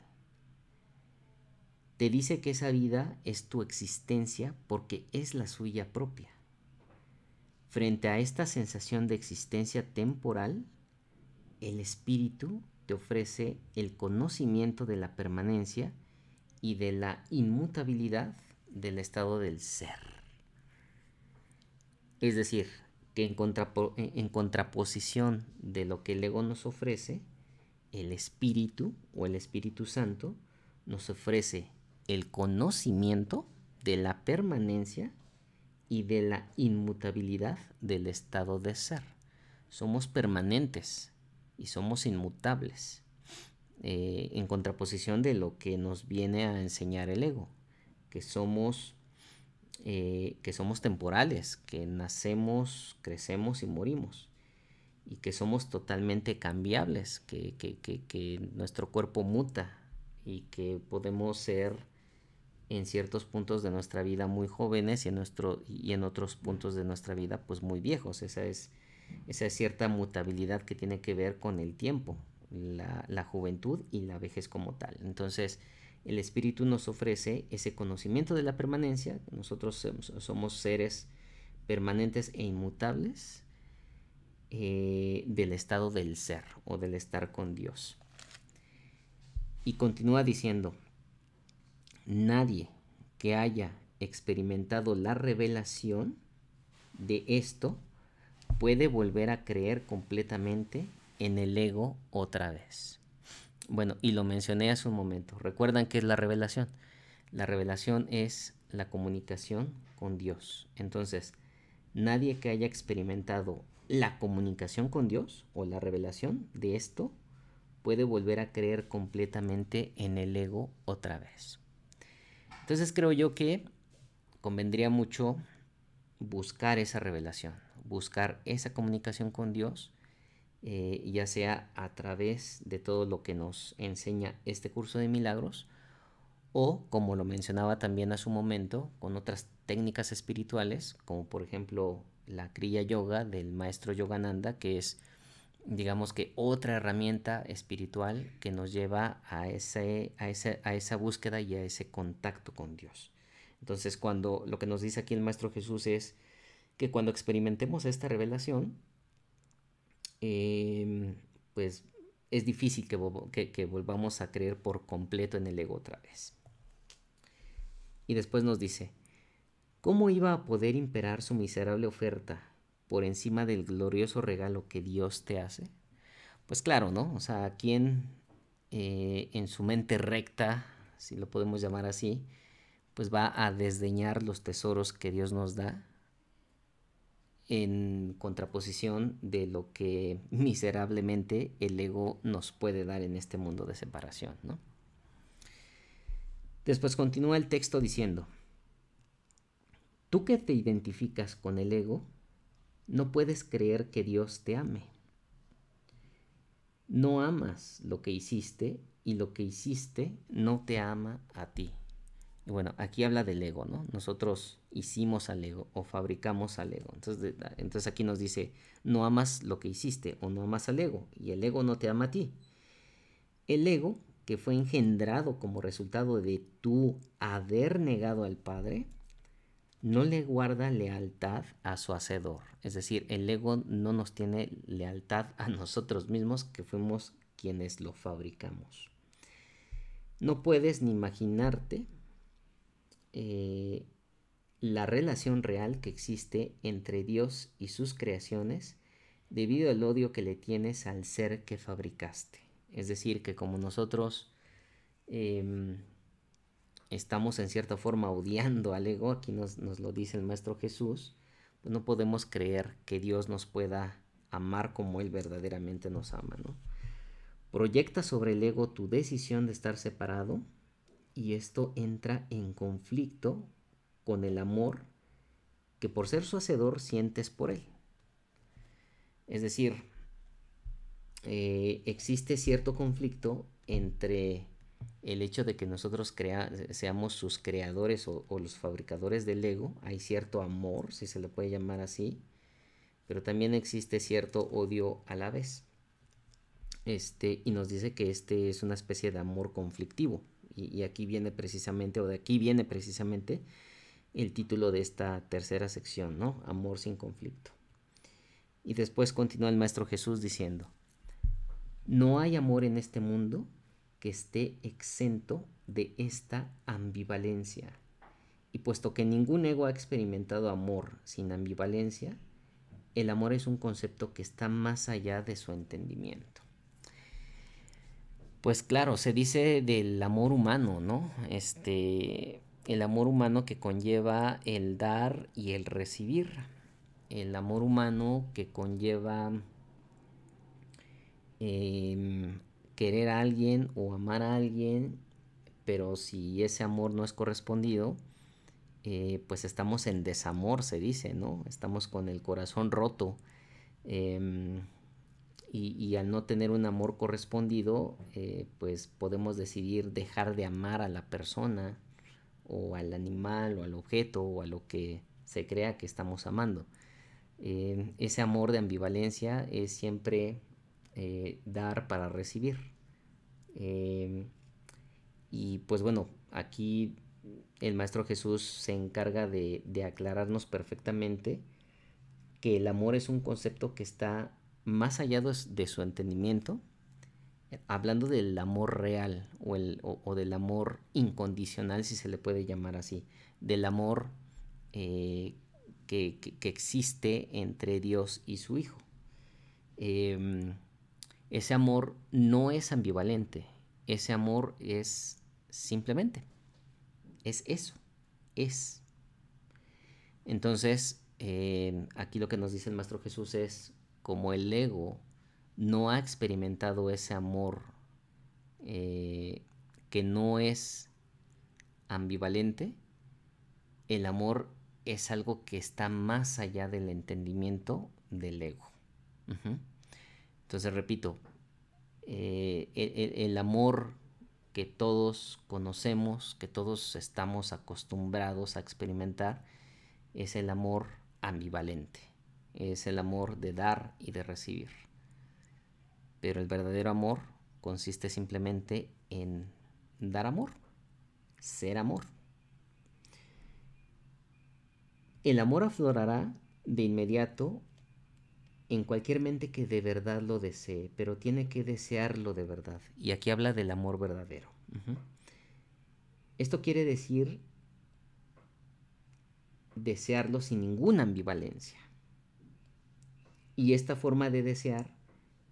Te dice que esa vida es tu existencia porque es la suya propia. Frente a esta sensación de existencia temporal, el espíritu te ofrece el conocimiento de la permanencia y de la inmutabilidad del estado del ser. Es decir, que en, contraposición de lo que el ego nos ofrece, el espíritu o el Espíritu Santo nos ofrece el conocimiento de la permanencia y de la inmutabilidad del estado de ser. Somos permanentes y somos inmutables, eh, en contraposición de lo que nos viene a enseñar el ego, que somos, eh, que somos temporales, que nacemos, crecemos y morimos, y que somos totalmente cambiables, que, que nuestro cuerpo muta y que podemos ser en ciertos puntos de nuestra vida muy jóvenes y en, y en otros puntos de nuestra vida pues muy viejos. Esa es, esa cierta mutabilidad que tiene que ver con el tiempo, la, juventud y la vejez como tal. Entonces, el espíritu nos ofrece ese conocimiento de la permanencia, nosotros somos seres permanentes e inmutables eh, del estado del ser o del estar con Dios. Y continúa diciendo, nadie que haya experimentado la revelación de esto puede volver a creer completamente en el ego otra vez. Bueno, y lo mencioné hace un momento. ¿Recuerdan qué es la revelación? La revelación es la comunicación con Dios. Entonces, nadie que haya experimentado la comunicación con Dios o la revelación de esto puede volver a creer completamente en el ego otra vez. Entonces creo yo que convendría mucho buscar esa revelación, buscar esa comunicación con Dios, eh, ya sea a través de todo lo que nos enseña este curso de milagros, o como lo mencionaba también hace un momento, con otras técnicas espirituales, como por ejemplo la Kriya Yoga del maestro Yogananda, que es digamos que otra herramienta espiritual que nos lleva a, ese, a, a esa búsqueda y a ese contacto con Dios. Entonces, cuando lo que nos dice aquí el Maestro Jesús es que cuando experimentemos esta revelación, em, pues es difícil que, volvamos a creer por completo en el ego otra vez. Y después nos dice, ¿cómo iba a poder imperar su miserable oferta por encima del glorioso regalo que Dios te hace? Pues claro, ¿no? O sea, ¿quién eh, en su mente recta, si lo podemos llamar así, pues va a desdeñar los tesoros que Dios nos da en contraposición de lo que miserablemente el ego nos puede dar en este mundo de separación, ¿no? Después continúa el texto diciendo, tú que te identificas con el ego, no puedes creer que Dios te ame. No amas lo que hiciste y lo que hiciste no te ama a ti. Bueno, aquí habla del ego, ¿no? Nosotros hicimos al ego o fabricamos al ego. Entonces, entonces aquí nos dice, no amas lo que hiciste o no amas al ego y el ego no te ama a ti. El ego, que fue engendrado como resultado de tu haber negado al Padre, no le guarda lealtad a su hacedor. Es decir, el ego no nos tiene lealtad a nosotros mismos que fuimos quienes lo fabricamos. No puedes ni imaginarte eh, la relación real que existe entre Dios y sus creaciones debido al odio que le tienes al ser que fabricaste. Es decir, que como nosotros em, estamos en cierta forma odiando al ego, aquí nos, lo dice el Maestro Jesús, pues no podemos creer que Dios nos pueda amar como Él verdaderamente nos ama, ¿no? Proyecta sobre el ego tu decisión de estar separado y esto entra en conflicto con el amor que por ser su hacedor sientes por Él. Es decir, eh, existe cierto conflicto entre el hecho de que nosotros seamos sus creadores o, los fabricadores del ego, hay cierto amor, si se le puede llamar así, pero también existe cierto odio a la vez. Este, y nos dice que este es una especie de amor conflictivo. Y, aquí viene precisamente, o de aquí viene precisamente el título de esta tercera sección, ¿no? Amor sin conflicto. Y después continúa el Maestro Jesús diciendo, no hay amor en este mundo que esté exento de esta ambivalencia. Y puesto que ningún ego ha experimentado amor sin ambivalencia, el amor es un concepto que está más allá de su entendimiento. Pues claro, se dice del amor humano, ¿no? Este, el amor humano que conlleva el dar y el recibir. El amor humano que conlleva em, querer a alguien o amar a alguien, pero si ese amor no es correspondido, eh, pues estamos en desamor, se dice, ¿no? Estamos con el corazón roto. Em, y, al no tener un amor correspondido, eh, pues podemos decidir dejar de amar a la persona o al animal o al objeto o a lo que se crea que estamos amando. Em, ese amor de ambivalencia es siempre eh, dar para recibir. Y pues bueno, aquí el Maestro Jesús se encarga de, aclararnos perfectamente que el amor es un concepto que está más allá de su entendimiento, hablando del amor real o, del amor incondicional, si se le puede llamar así, del amor eh, que, existe entre Dios y su Hijo. Em, ese amor no es ambivalente, ese amor es simplemente, es eso, es. Entonces, eh, aquí lo que nos dice el Maestro Jesús es, como el ego no ha experimentado ese amor eh, que no es ambivalente, el amor es algo que está más allá del entendimiento del ego. Entonces, repito, eh, el, amor que todos conocemos, que todos estamos acostumbrados a experimentar, es el amor ambivalente, es el amor de dar y de recibir. Pero el verdadero amor consiste simplemente en dar amor, ser amor. El amor aflorará de inmediato en cualquier mente que de verdad lo desee, pero tiene que desearlo de verdad. Y aquí habla del amor verdadero. Esto quiere decir desearlo sin ninguna ambivalencia. Y esta forma de desear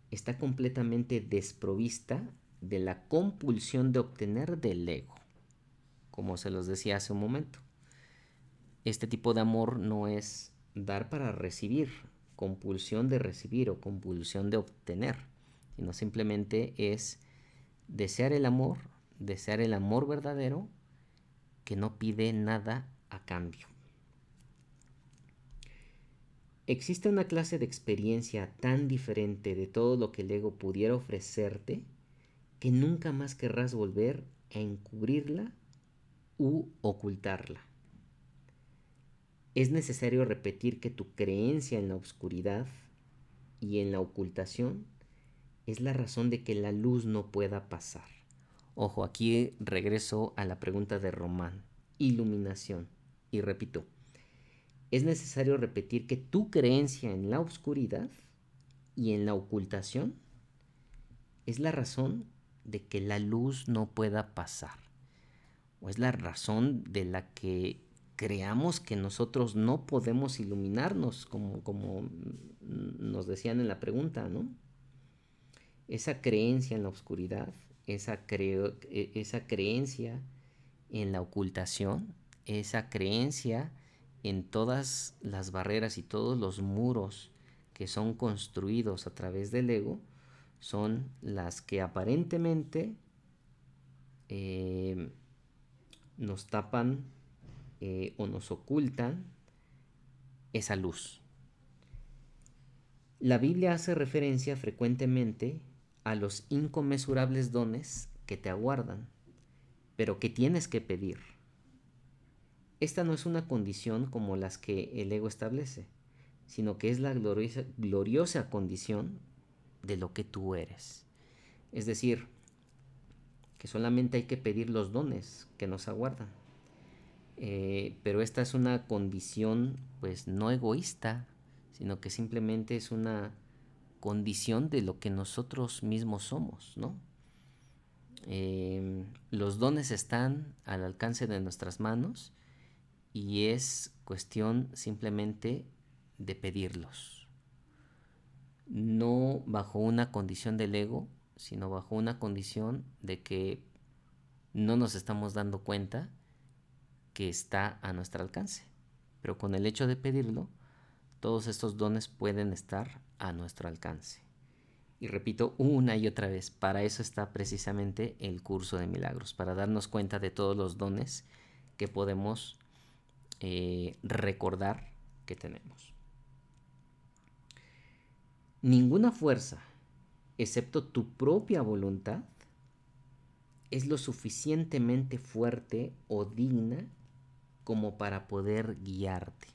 está completamente desprovista de la compulsión de obtener del ego, como se los decía hace un momento. Este tipo de amor no es dar para recibir, compulsión de recibir o compulsión de obtener, sino simplemente es desear el amor, desear el amor verdadero que no pide nada a cambio. Existe una clase de experiencia tan diferente de todo lo que el ego pudiera ofrecerte que nunca más querrás volver a encubrirla u ocultarla es necesario repetir que tu creencia en la oscuridad y en la ocultación es la razón de que la luz no pueda pasar. Ojo, aquí regreso a la pregunta de Román. Iluminación. Y repito, es necesario repetir que tu creencia en la oscuridad y en la ocultación es la razón de que la luz no pueda pasar. O es la razón de la que creamos que nosotros no podemos iluminarnos, como, como nos decían en la pregunta, ¿no? Esa creencia en la oscuridad, esa, e, esa creencia en la ocultación, esa creencia en todas las barreras y todos los muros que son construidos a través del ego, son las que aparentemente eh, nos tapan eh, o nos ocultan esa luz. La Biblia hace referencia frecuentemente a los inconmensurables dones que te aguardan, pero que tienes que pedir. Esta no es una condición como las que el ego establece, sino que es la gloriosa, condición de lo que tú eres. Es decir, que solamente hay que pedir los dones que nos aguardan. Eh, pero esta es una condición pues no egoísta, sino que simplemente es una condición de lo que nosotros mismos somos, ¿no? Em, los dones están al alcance de nuestras manos y es cuestión simplemente de pedirlos. No bajo una condición del ego, sino bajo una condición de que no nos estamos dando cuenta que está a nuestro alcance. Pero con el hecho de pedirlo, todos estos dones pueden estar a nuestro alcance. Y repito una y otra vez, para eso está precisamente el curso de milagros, para darnos cuenta de todos los dones que podemos eh, recordar que tenemos. Ninguna fuerza, excepto tu propia voluntad, es lo suficientemente fuerte o digna como para poder guiarte.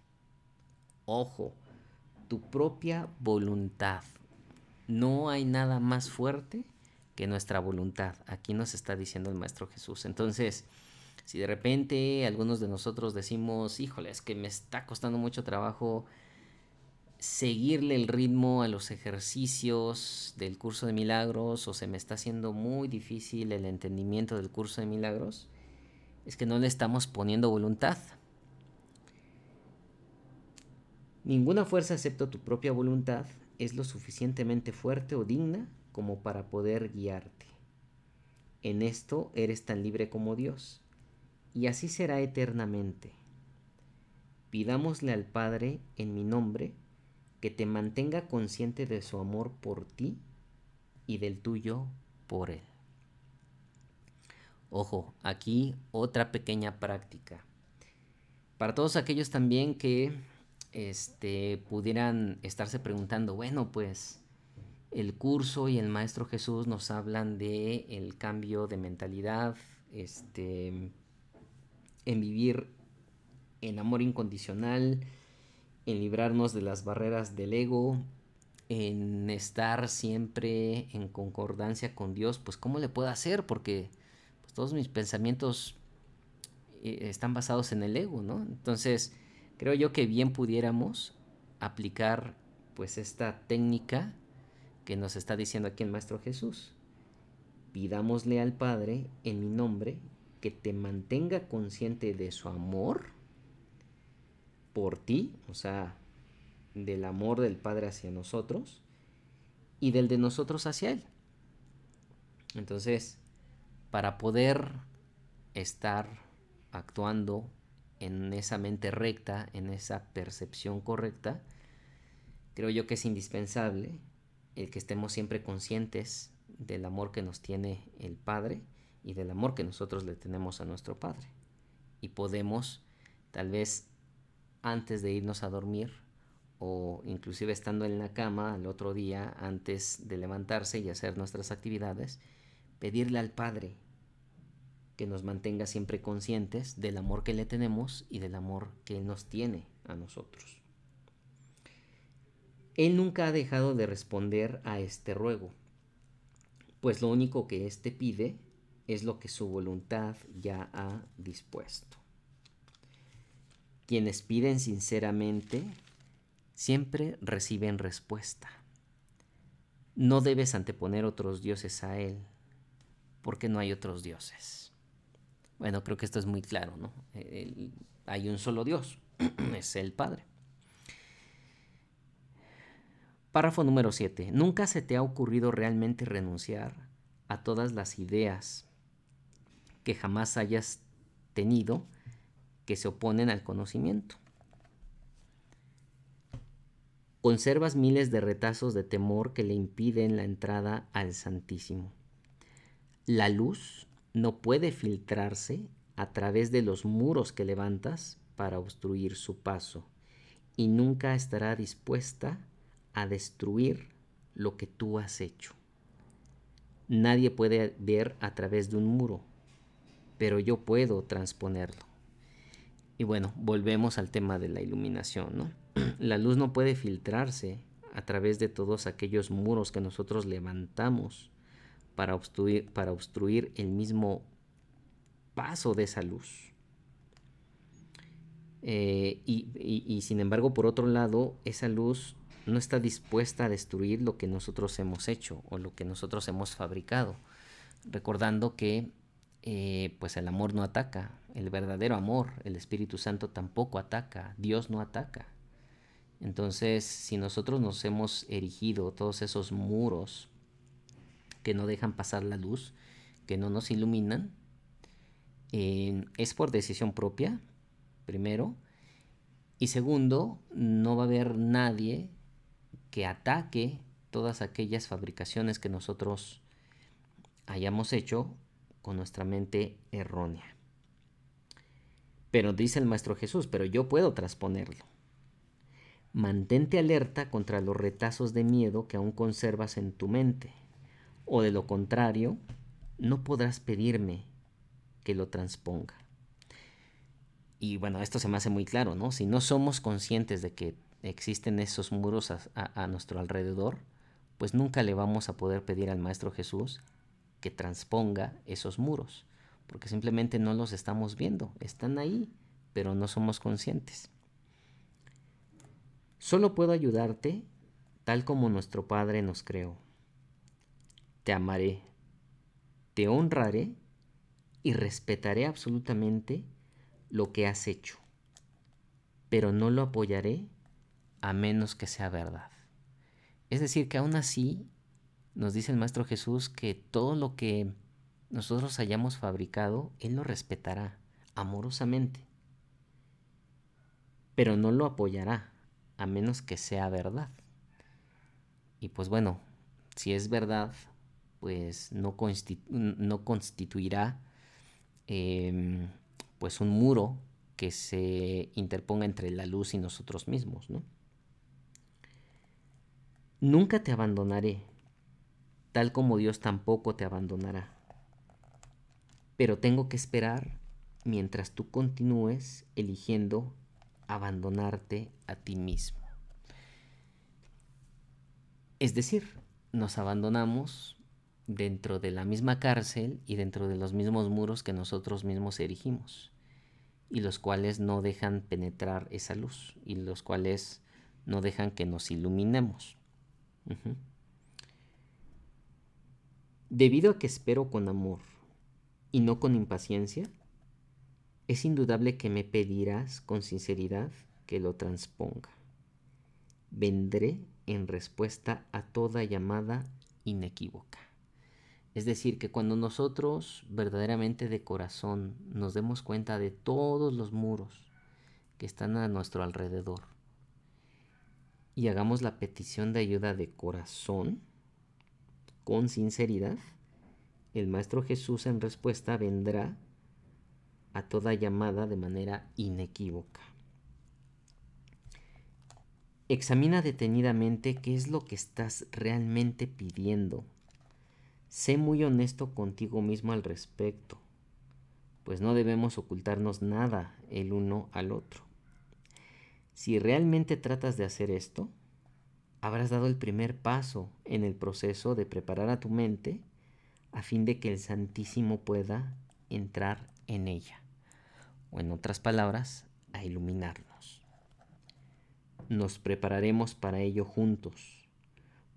Ojo, tu propia voluntad. No hay nada más fuerte que nuestra voluntad. Aquí nos está diciendo el Maestro Jesús. Entonces, si de repente algunos de nosotros decimos, híjole, es que me está costando mucho trabajo seguirle el ritmo a los ejercicios del curso de milagros o se me está haciendo muy difícil el entendimiento del curso de milagros, es que no le estamos poniendo voluntad. Ninguna fuerza excepto tu propia voluntad es lo suficientemente fuerte o digna como para poder guiarte. En esto eres tan libre como Dios, y así será eternamente. Pidámosle al Padre en mi nombre que te mantenga consciente de su amor por ti y del tuyo por Él. Ojo, aquí otra pequeña práctica. Para todos aquellos también que este, pudieran estarse preguntando, bueno, pues el curso y el Maestro Jesús nos hablan de el cambio de mentalidad, este, en vivir en amor incondicional, en librarnos de las barreras del ego, en estar siempre en concordancia con Dios, pues ¿cómo le puedo hacer? Porque pues, todos mis pensamientos eh, están basados en el ego, ¿no? Entonces, Creo yo que bien pudiéramos aplicar pues esta técnica que nos está diciendo aquí el Maestro Jesús. Pidámosle al Padre en mi nombre que te mantenga consciente de su amor por ti, o sea, del amor del Padre hacia nosotros y del de nosotros hacia Él. Entonces, para poder estar actuando en esa mente recta, en esa percepción correcta, creo yo que es indispensable el que estemos siempre conscientes del amor que nos tiene el Padre y del amor que nosotros le tenemos a nuestro Padre. Y podemos, tal vez antes de irnos a dormir, o inclusive estando en la cama al otro día, antes de levantarse y hacer nuestras actividades, pedirle al Padre que nos mantenga siempre conscientes del amor que le tenemos y del amor que Él nos tiene a nosotros. Él nunca ha dejado de responder a este ruego, pues lo único que éste pide es lo que su voluntad ya ha dispuesto. Quienes piden sinceramente siempre reciben respuesta. No debes anteponer otros dioses a Él, porque no hay otros dioses. Bueno, creo que esto es muy claro, ¿no? hay un solo Dios, es el Padre. Párrafo número 7. Nunca se te ha ocurrido realmente renunciar a todas las ideas que jamás hayas tenido que se oponen al conocimiento. Conservas miles de retazos de temor que le impiden la entrada al Santísimo. La luz no puede filtrarse a través de los muros que levantas para obstruir su paso y nunca estará dispuesta a destruir lo que tú has hecho. Nadie puede ver a través de un muro, pero yo puedo transponerlo. Y bueno, volvemos al tema de la iluminación, ¿no? La luz no puede filtrarse a través de todos aquellos muros que nosotros levantamos para obstruir, para obstruir el mismo paso de esa luz. Eh, y, sin embargo, por otro lado, esa luz no está dispuesta a destruir lo que nosotros hemos hecho o lo que nosotros hemos fabricado. Recordando que eh, pues el amor no ataca, el verdadero amor, el Espíritu Santo tampoco ataca, Dios no ataca. Entonces, si nosotros nos hemos erigido todos esos muros que no dejan pasar la luz, que no nos iluminan, eh, es por decisión propia, primero. Y segundo, no va a haber nadie que ataque todas aquellas fabricaciones que nosotros hayamos hecho con nuestra mente errónea. Pero dice el Maestro Jesús, pero yo puedo transponerlo. Mantente alerta contra los retazos de miedo que aún conservas en tu mente, o de lo contrario, no podrás pedirme que lo transponga. Y bueno, esto se me hace muy claro, ¿no? Si no somos conscientes de que existen esos muros a, nuestro alrededor, pues nunca le vamos a poder pedir al Maestro Jesús que transponga esos muros, porque simplemente no los estamos viendo, están ahí, pero no somos conscientes. Solo puedo ayudarte tal como nuestro Padre nos creó. Te amaré, te honraré y respetaré absolutamente lo que has hecho, pero no lo apoyaré a menos que sea verdad. Es decir, que aún así nos dice el Maestro Jesús que todo lo que nosotros hayamos fabricado, Él lo respetará amorosamente, pero no lo apoyará a menos que sea verdad. Y pues bueno, si es verdad, pues no, constituirá em, pues un muro que se interponga entre la luz y nosotros mismos, ¿no? Nunca te abandonaré, tal como Dios tampoco te abandonará. Pero tengo que esperar mientras tú continúes eligiendo abandonarte a ti mismo. Es decir, nos abandonamos dentro de la misma cárcel y dentro de los mismos muros que nosotros mismos erigimos y los cuales no dejan penetrar esa luz y los cuales no dejan que nos iluminemos. Debido a que espero con amor y no con impaciencia, es indudable que me pedirás con sinceridad que lo transponga. Vendré en respuesta a toda llamada inequívoca. Es decir, que cuando nosotros verdaderamente de corazón nos demos cuenta de todos los muros que están a nuestro alrededor y hagamos la petición de ayuda de corazón, con sinceridad, el Maestro Jesús en respuesta vendrá a toda llamada de manera inequívoca. Examina detenidamente qué es lo que estás realmente pidiendo Sé muy honesto contigo mismo al respecto, pues no debemos ocultarnos nada el uno al otro. Si realmente tratas de hacer esto, habrás dado el primer paso en el proceso de preparar a tu mente a fin de que el Santísimo pueda entrar en ella, o en otras palabras, a iluminarnos. Nos prepararemos para ello juntos,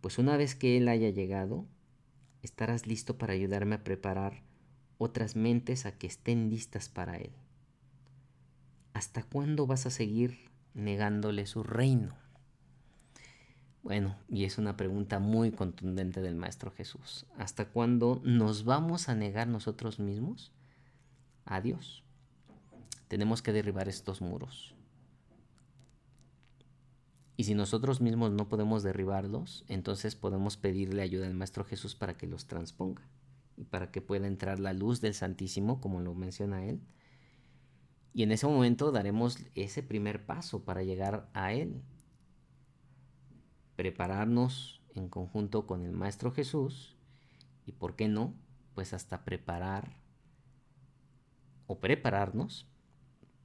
pues una vez que Él haya llegado, estarás listo para ayudarme a preparar otras mentes a que estén listas para Él. ¿Hasta cuándo vas a seguir negándole su reino? Bueno, y es una pregunta muy contundente del Maestro Jesús. ¿Hasta cuándo nos vamos a negar nosotros mismos a Dios? Tenemos que derribar estos muros. Y si nosotros mismos no podemos derribarlos, entonces podemos pedirle ayuda al Maestro Jesús para que los transponga y para que pueda entrar la luz del Santísimo, como lo menciona él. Y en ese momento daremos ese primer paso para llegar a Él. Prepararnos en conjunto con el Maestro Jesús y, ¿por qué no? Pues hasta preparar o prepararnos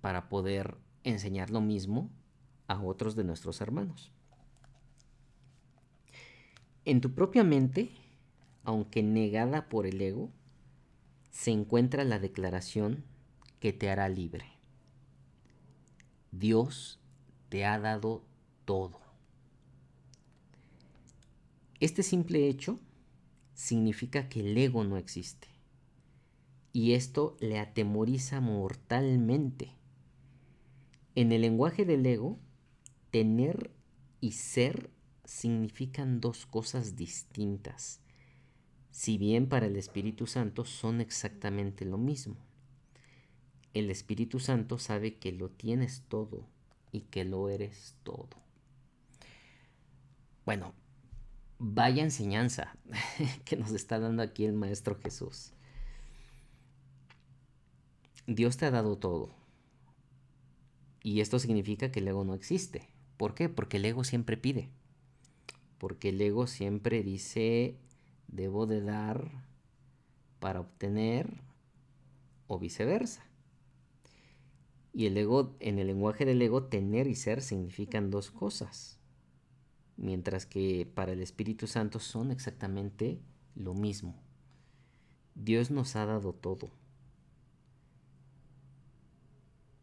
para poder enseñar lo mismo a otros de nuestros hermanos. En tu propia mente, aunque negada por el ego, se encuentra la declaración que te hará libre. Dios te ha dado todo. Este simple hecho significa que el ego no existe. Y esto le atemoriza mortalmente. En el lenguaje del ego, tener y ser significan dos cosas distintas, si bien para el Espíritu Santo son exactamente lo mismo. El Espíritu Santo sabe que lo tienes todo y que lo eres todo. Bueno, vaya enseñanza que nos está dando aquí el Maestro Jesús. Dios te ha dado todo. Y esto significa que el ego no existe. ¿Por qué? Porque el ego siempre pide. Porque el ego siempre dice, debo de dar para obtener o viceversa. Y el ego, en el lenguaje del ego, tener y ser significan dos cosas mientras que para el Espíritu Santo son exactamente lo mismo. Dios nos ha dado todo.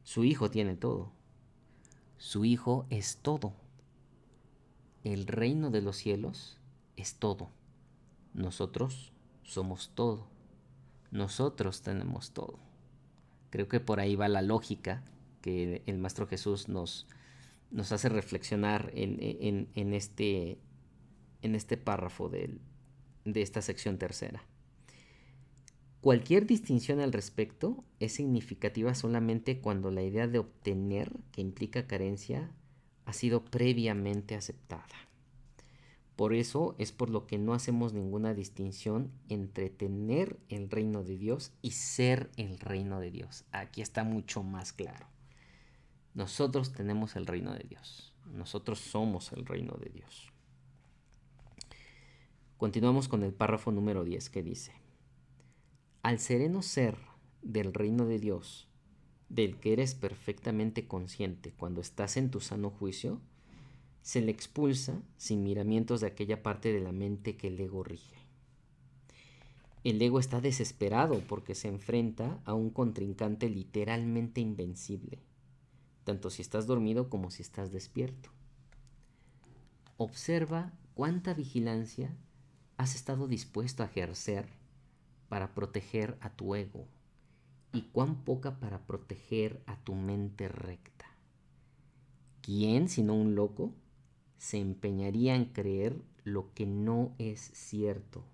Su Hijo tiene todo. Su Hijo es todo. El reino de los cielos es todo. Nosotros somos todo. Nosotros tenemos todo. Creo que por ahí va la lógica que el Maestro Jesús nos, nos hace reflexionar en, este, este párrafo de esta sección tercera. Cualquier distinción al respecto es significativa solamente cuando la idea de obtener, que implica carencia, ha sido previamente aceptada. Por eso es por lo que no hacemos ninguna distinción entre tener el reino de Dios y ser el reino de Dios. Aquí está mucho más claro. Nosotros tenemos el reino de Dios. Nosotros somos el reino de Dios. Continuamos con el párrafo número 10 que dice, al sereno ser del reino de Dios, del que eres perfectamente consciente cuando estás en tu sano juicio, se le expulsa sin miramientos de aquella parte de la mente que el ego rige. El ego está desesperado porque se enfrenta a un contrincante literalmente invencible tanto si estás dormido como si estás despierto. Observa cuánta vigilancia has estado dispuesto a ejercer para proteger a tu ego y cuán poca para proteger a tu mente recta. ¿Quién, sino un loco, se empeñaría en creer lo que no es cierto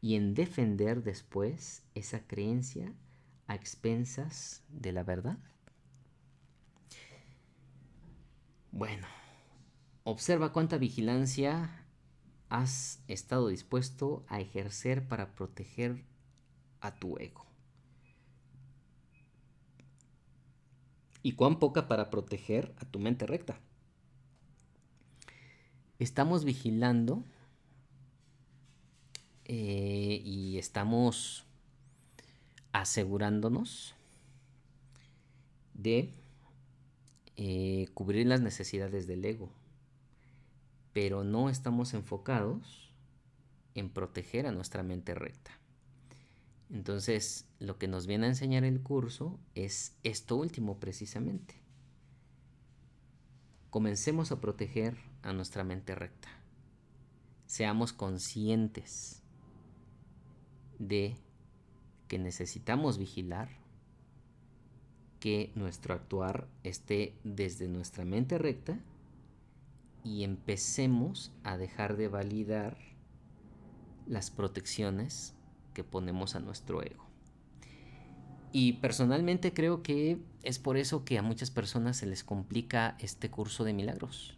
y en defender después esa creencia a expensas de la verdad? Bueno, observa cuánta vigilancia has estado dispuesto a ejercer para proteger a tu ego. Y cuán poca para proteger a tu mente recta. Estamos vigilando eh, y estamos asegurándonos de eh, cubrir las necesidades del ego, pero no estamos enfocados en proteger a nuestra mente recta. Entonces, lo que nos viene a enseñar el curso es esto último precisamente. Comencemos a proteger a nuestra mente recta. Seamos conscientes de que necesitamos vigilar que nuestro actuar esté desde nuestra mente recta y empecemos a dejar de validar las protecciones que ponemos a nuestro ego. Y personalmente creo que es por eso que a muchas personas se les complica este curso de milagros,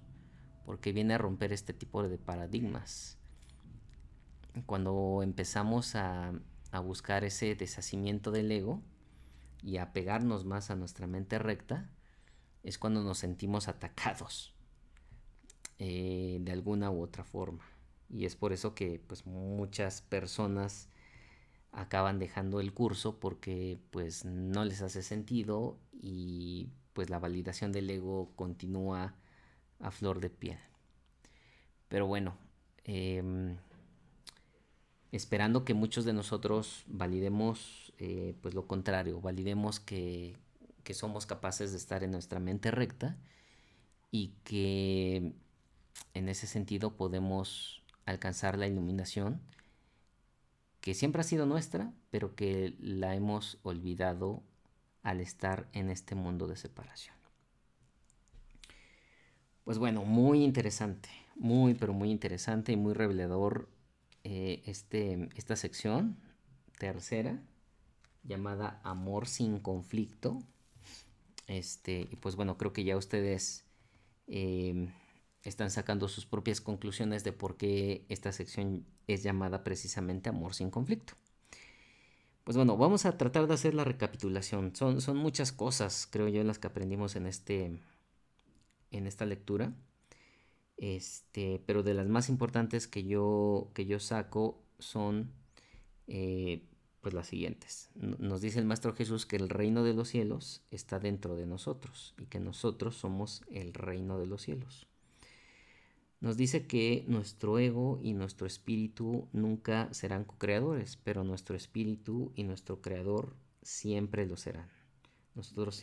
porque viene a romper este tipo de paradigmas. Cuando empezamos a, a buscar ese deshacimiento del ego, y apegarnos más a nuestra mente recta, es cuando nos sentimos atacados eh, de alguna u otra forma. Y es por eso que pues muchas personas acaban dejando el curso porque pues no les hace sentido y pues la validación del ego continúa a flor de piel. Pero bueno, em, esperando que muchos de nosotros validemos eh, pues lo contrario, validemos que, que somos capaces de estar en nuestra mente recta y que en ese sentido podemos alcanzar la iluminación que siempre ha sido nuestra, pero que la hemos olvidado al estar en este mundo de separación. Pues bueno, muy interesante, muy, pero muy interesante y muy revelador eh, este, esta sección tercera llamada Amor sin conflicto. Este, y pues bueno, creo que ya ustedes em, están sacando sus propias conclusiones de por qué esta sección es llamada precisamente Amor sin conflicto. Pues bueno, vamos a tratar de hacer la recapitulación. Son, son muchas cosas, creo yo, las que aprendimos en, este, en esta lectura. Este, pero de las más importantes que yo, que yo saco son eh, pues las siguientes. Nos dice el Maestro Jesús que el reino de los cielos está dentro de nosotros y que nosotros somos el reino de los cielos. Nos dice que nuestro ego y nuestro espíritu nunca serán co-creadores, pero nuestro espíritu y nuestro creador siempre lo serán. Nosotros,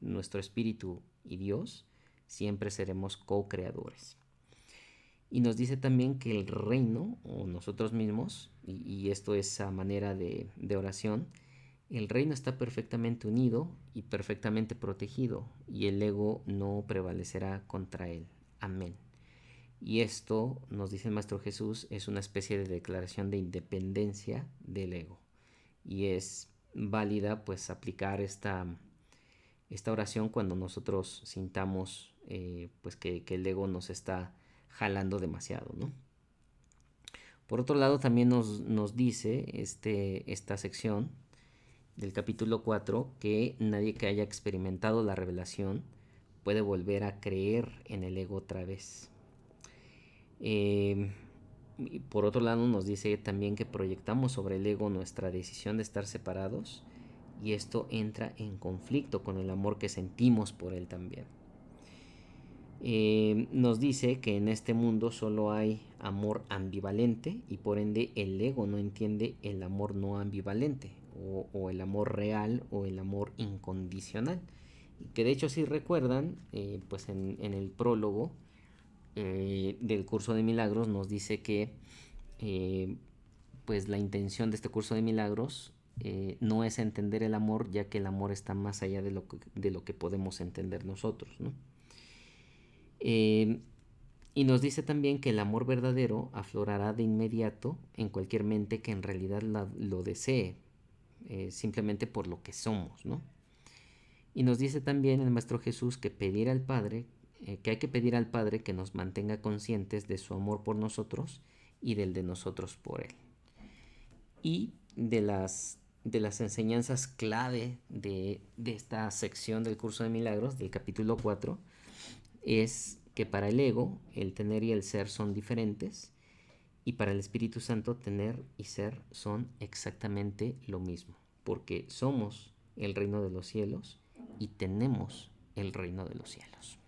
nuestro espíritu y Dios siempre seremos co-creadores. Y nos dice también que el reino, o nosotros mismos, y, esto es a manera de, oración, el reino está perfectamente unido y perfectamente protegido, y el ego no prevalecerá contra él. Amén. Y esto, nos dice el Maestro Jesús, es una especie de declaración de independencia del ego. Y es válida pues aplicar esta, esta oración cuando nosotros sintamos eh, pues que, que el ego nos está jalando demasiado, ¿no? Por otro lado, también nos, dice este, esta sección del capítulo 4 que nadie que haya experimentado la revelación puede volver a creer en el ego otra vez. Eh, por otro lado, nos dice también que proyectamos sobre el ego nuestra decisión de estar separados y esto entra en conflicto con el amor que sentimos por él también. Eh, nos dice que en este mundo solo hay amor ambivalente y por ende el ego no entiende el amor no ambivalente o, el amor real o el amor incondicional. Que de hecho si recuerdan, eh, pues en, el prólogo eh, del curso de milagros nos dice que pues la intención de este curso de milagros no es entender el amor ya que el amor está más allá de lo que, de lo que podemos entender nosotros, ¿no? Eh, y nos dice también que el amor verdadero aflorará de inmediato en cualquier mente que en realidad lo desee, eh, simplemente por lo que somos, ¿no? Y nos dice también el Maestro Jesús que pedir al Padre, eh, que hay que pedir al Padre que nos mantenga conscientes de su amor por nosotros y del de nosotros por Él. Y de las, de las enseñanzas clave de, de esta sección del curso de milagros, del capítulo 4, es que para el ego el tener y el ser son diferentes y para el Espíritu Santo tener y ser son exactamente lo mismo, porque somos el reino de los cielos y tenemos el reino de los cielos.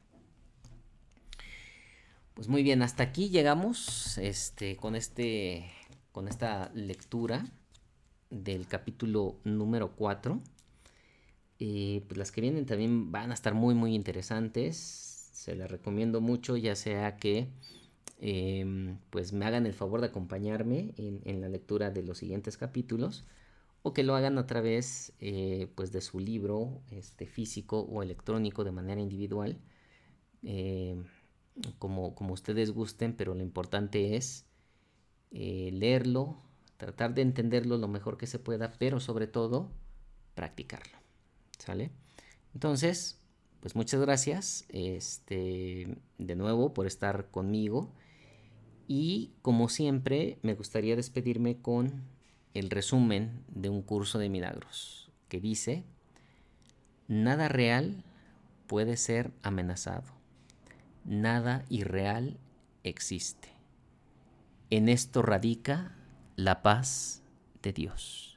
Pues muy bien, hasta aquí llegamos este, con, este, con esta lectura del capítulo número 4. Eh, pues las que vienen también van a estar muy muy interesantes se la recomiendo mucho, ya sea que em, pues me hagan el favor de acompañarme en, la lectura de los siguientes capítulos o que lo hagan a través eh, pues de su libro este, físico o electrónico de manera individual em, como, como ustedes gusten pero lo importante es eh, leerlo tratar de entenderlo lo mejor que se pueda pero sobre todo practicarlo ¿sale? entonces pues muchas gracias este, de nuevo por estar conmigo. Y como siempre, me gustaría despedirme con el resumen de un curso de milagros que dice, nada real puede ser amenazado, nada irreal existe. En esto radica la paz de Dios.